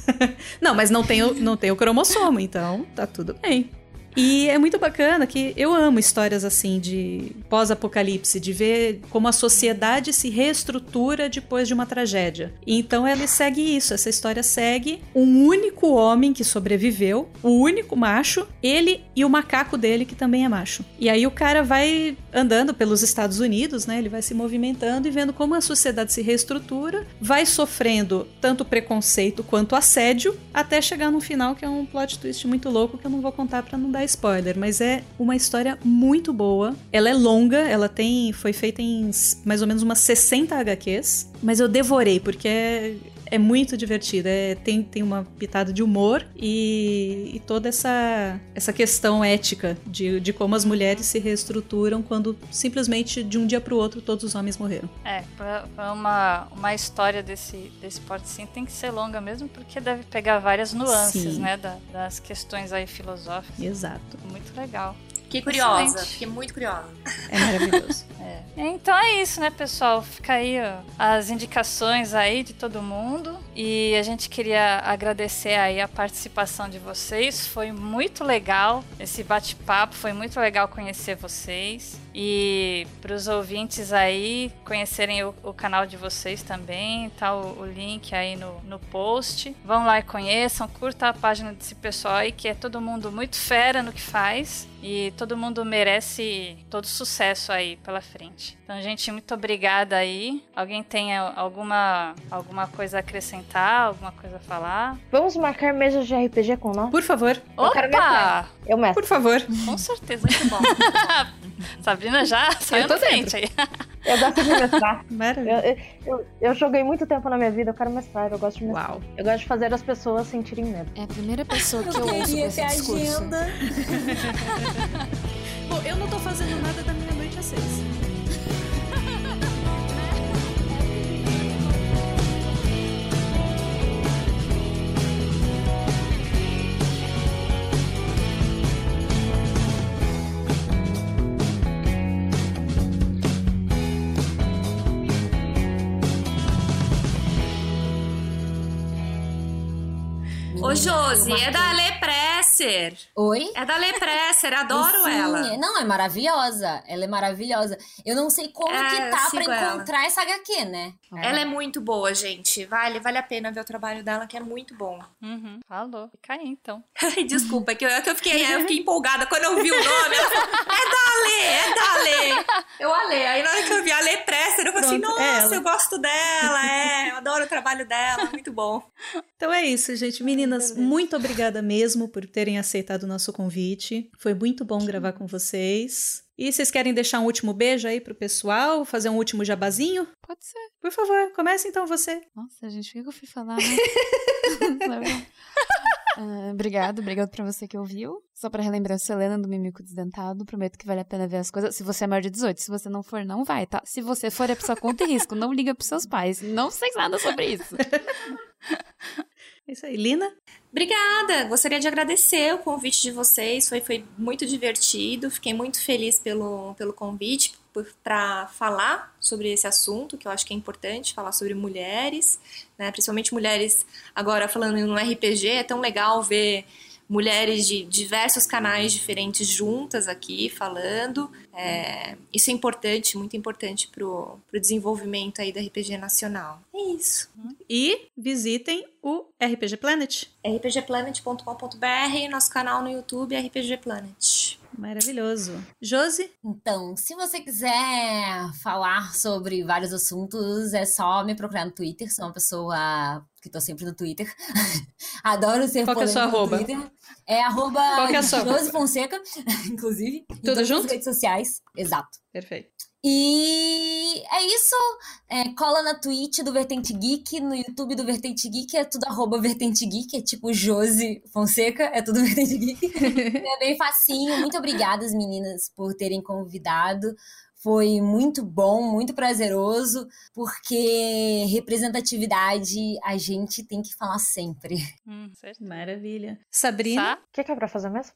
não, mas não tem, o, não tem o cromossomo, então tá tudo bem. E é muito bacana que eu amo histórias assim de pós-apocalipse, de ver como a sociedade se reestrutura depois de uma tragédia. Então ela segue isso, essa história segue um único homem que sobreviveu, o único macho, ele e o macaco dele que também é macho. E aí o cara vai andando pelos Estados Unidos, né? Ele vai se movimentando e vendo como a sociedade se reestrutura, vai sofrendo tanto preconceito quanto assédio, até chegar no final que é um plot twist muito louco que eu não vou contar pra não dar spoiler, mas é uma história muito boa. Ela é longa, ela tem foi feita em mais ou menos umas 60 HQs, mas eu devorei porque é é muito divertido, é, tem, tem uma pitada de humor e, e toda essa, essa questão ética de, de como as mulheres se reestruturam quando simplesmente de um dia pro outro todos os homens morreram. É, pra uma, uma história desse, desse porte sim tem que ser longa mesmo, porque deve pegar várias nuances, Sim. né, da- das questões aí filosóficas. Exato. Muito legal. Fiquei curiosa, Excelente. fiquei muito curiosa. É maravilhoso. É. Então é isso, né, pessoal? Fica aí ó, as indicações aí de todo mundo. E a gente queria agradecer aí a participação de vocês. Foi muito legal esse bate-papo, foi muito legal conhecer vocês. E para os ouvintes aí conhecerem o, o, canal de vocês também, tá o, o, link aí no, no post. Vão lá e conheçam, curta a página desse pessoal aí, que é todo mundo muito fera no que faz. E todo mundo merece todo sucesso aí pela frente. Então, gente, muito obrigada aí. Alguém tem alguma, alguma coisa a acrescentar, alguma coisa a falar? Vamos marcar mesas de RPG com nós? Por favor. Eu Opa! Eu mestro. Por favor. Com certeza, muito bom. Sabrina já saiu na frente aí. Eu gosto de mestrar. Eu, eu, eu, joguei muito tempo na minha vida, eu quero mestrar, eu gosto de mestrar. Uau. Eu gosto de fazer as pessoas sentirem medo. É a primeira pessoa que eu, eu ouço com esse discurso. Agenda. Bom, eu não tô fazendo nada da minha noite às seis. Ô, Josi, é da Lepresser. Oi? É da Lepresser, adoro Sim, ela. Não, é maravilhosa. Ela é maravilhosa. Eu não sei como é, que tá pra encontrar ela. essa HQ, né? Ela é muito boa, gente. Vale, vale a pena ver o trabalho dela, que é muito bom. Uhum. Falou. Fica aí, então. Desculpa, é que eu, é que eu, fiquei, eu fiquei empolgada quando eu vi o nome. Ela falou, é da Ale, é da Ale. Eu Ale. Aí na hora que eu vi a Lepresser, eu falei assim, Pronto, assim, nossa, eu gosto dela, é. Eu adoro o trabalho dela, muito bom. Então é isso, gente. Meninas, Meninas, muito obrigada mesmo por terem aceitado o nosso convite. Foi muito bom gravar com vocês. E vocês querem deixar um último beijo aí pro pessoal? Fazer um último jabazinho? Pode ser. Por favor, comece então você. Nossa, gente, o que eu fui falar, né? uh, obrigado, obrigado pra você que ouviu. Só pra relembrar, Selena do Mimico Desdentado. Prometo que vale a pena ver as coisas. Se você é maior de 18, se você não for, não vai, tá? Se você for, é pra sua conta e risco. Não liga pros seus pais. Não sei nada sobre isso. É isso aí. Lina? Obrigada! Gostaria de agradecer o convite de vocês. Foi, foi muito divertido. Fiquei muito feliz pelo, pelo convite para falar sobre esse assunto, que eu acho que é importante, falar sobre mulheres, né? principalmente mulheres agora falando no RPG. É tão legal ver mulheres de diversos canais diferentes juntas aqui falando. É, isso é importante, muito importante para o desenvolvimento aí da RPG nacional. É isso. E visitem o RPG Planet. rpgplanet.com.br, nosso canal no YouTube RPG Planet. Maravilhoso. Josi? Então, se você quiser falar sobre vários assuntos, é só me procurar no Twitter. Sou uma pessoa que tô sempre no Twitter. Adoro ser Qual que é sua arroba? Twitter. É arroba Qual que é sua? Josi Fonseca, inclusive. Tudo junto? Nas redes sociais. Exato. Perfeito. E é isso. É, cola na Twitch do Vertente Geek, no YouTube do Vertente Geek, é tudo arroba Vertente Geek, é tipo Josi Fonseca, é tudo Vertente Geek. é bem facinho. Muito obrigada, meninas, por terem convidado. Foi muito bom, muito prazeroso, porque representatividade a gente tem que falar sempre. Hum, Maravilha. Sabrina? O que, que é pra fazer mesmo?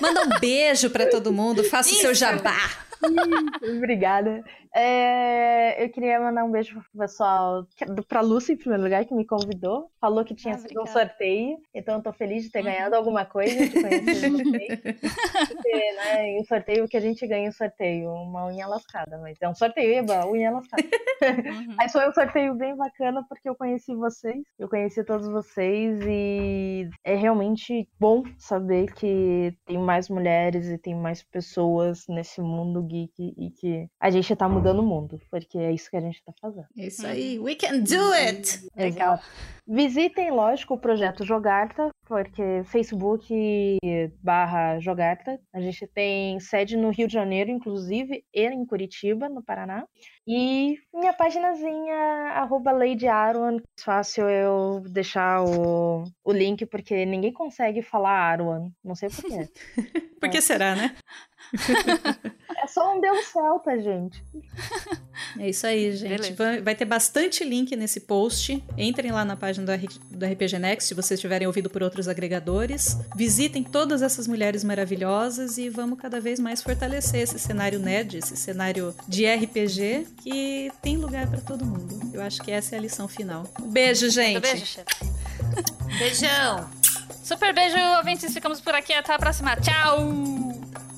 Manda um beijo para todo mundo, faça o seu jabá. Obrigada. É, eu queria mandar um beijo pro pessoal, pra Lucy, em primeiro lugar, que me convidou. Falou que tinha ah, sido um sorteio, então eu tô feliz de ter uhum. ganhado alguma coisa, de conhecer. Porque, né, em sorteio, que a gente ganha em sorteio? Uma unha lascada, mas é um sorteio, eba, unha lascada. Uhum. Mas foi um sorteio bem bacana, porque eu conheci vocês, eu conheci todos vocês, e é realmente bom saber que tem mais mulheres e tem mais pessoas nesse mundo geek e que a gente tá mudando o mundo, porque é isso que a gente tá fazendo. Isso aí, we can do it! Legal. Visitem, lógico, o projeto Jogarta, porque Facebook barra Jogarta. A gente tem sede no Rio de Janeiro, inclusive, e em Curitiba, no Paraná. E minha paginazinha, arroba Lady Arwan, é fácil eu deixar o, o link, porque ninguém consegue falar Arwan, não sei porquê. Por que é. será, né? É só um deus celta, gente. É isso aí, gente. Vai, vai, ter bastante link nesse post. Entrem lá na página do, R, do RPG Next se vocês tiverem ouvido por outros agregadores. Visitem todas essas mulheres maravilhosas e vamos cada vez mais fortalecer esse cenário nerd, esse cenário de RPG que tem lugar para todo mundo. Eu acho que essa é a lição final. Um beijo, gente. Um beijo, chefe. Beijão. Super beijo, ouvintes. Ficamos por aqui. Até a próxima. Tchau!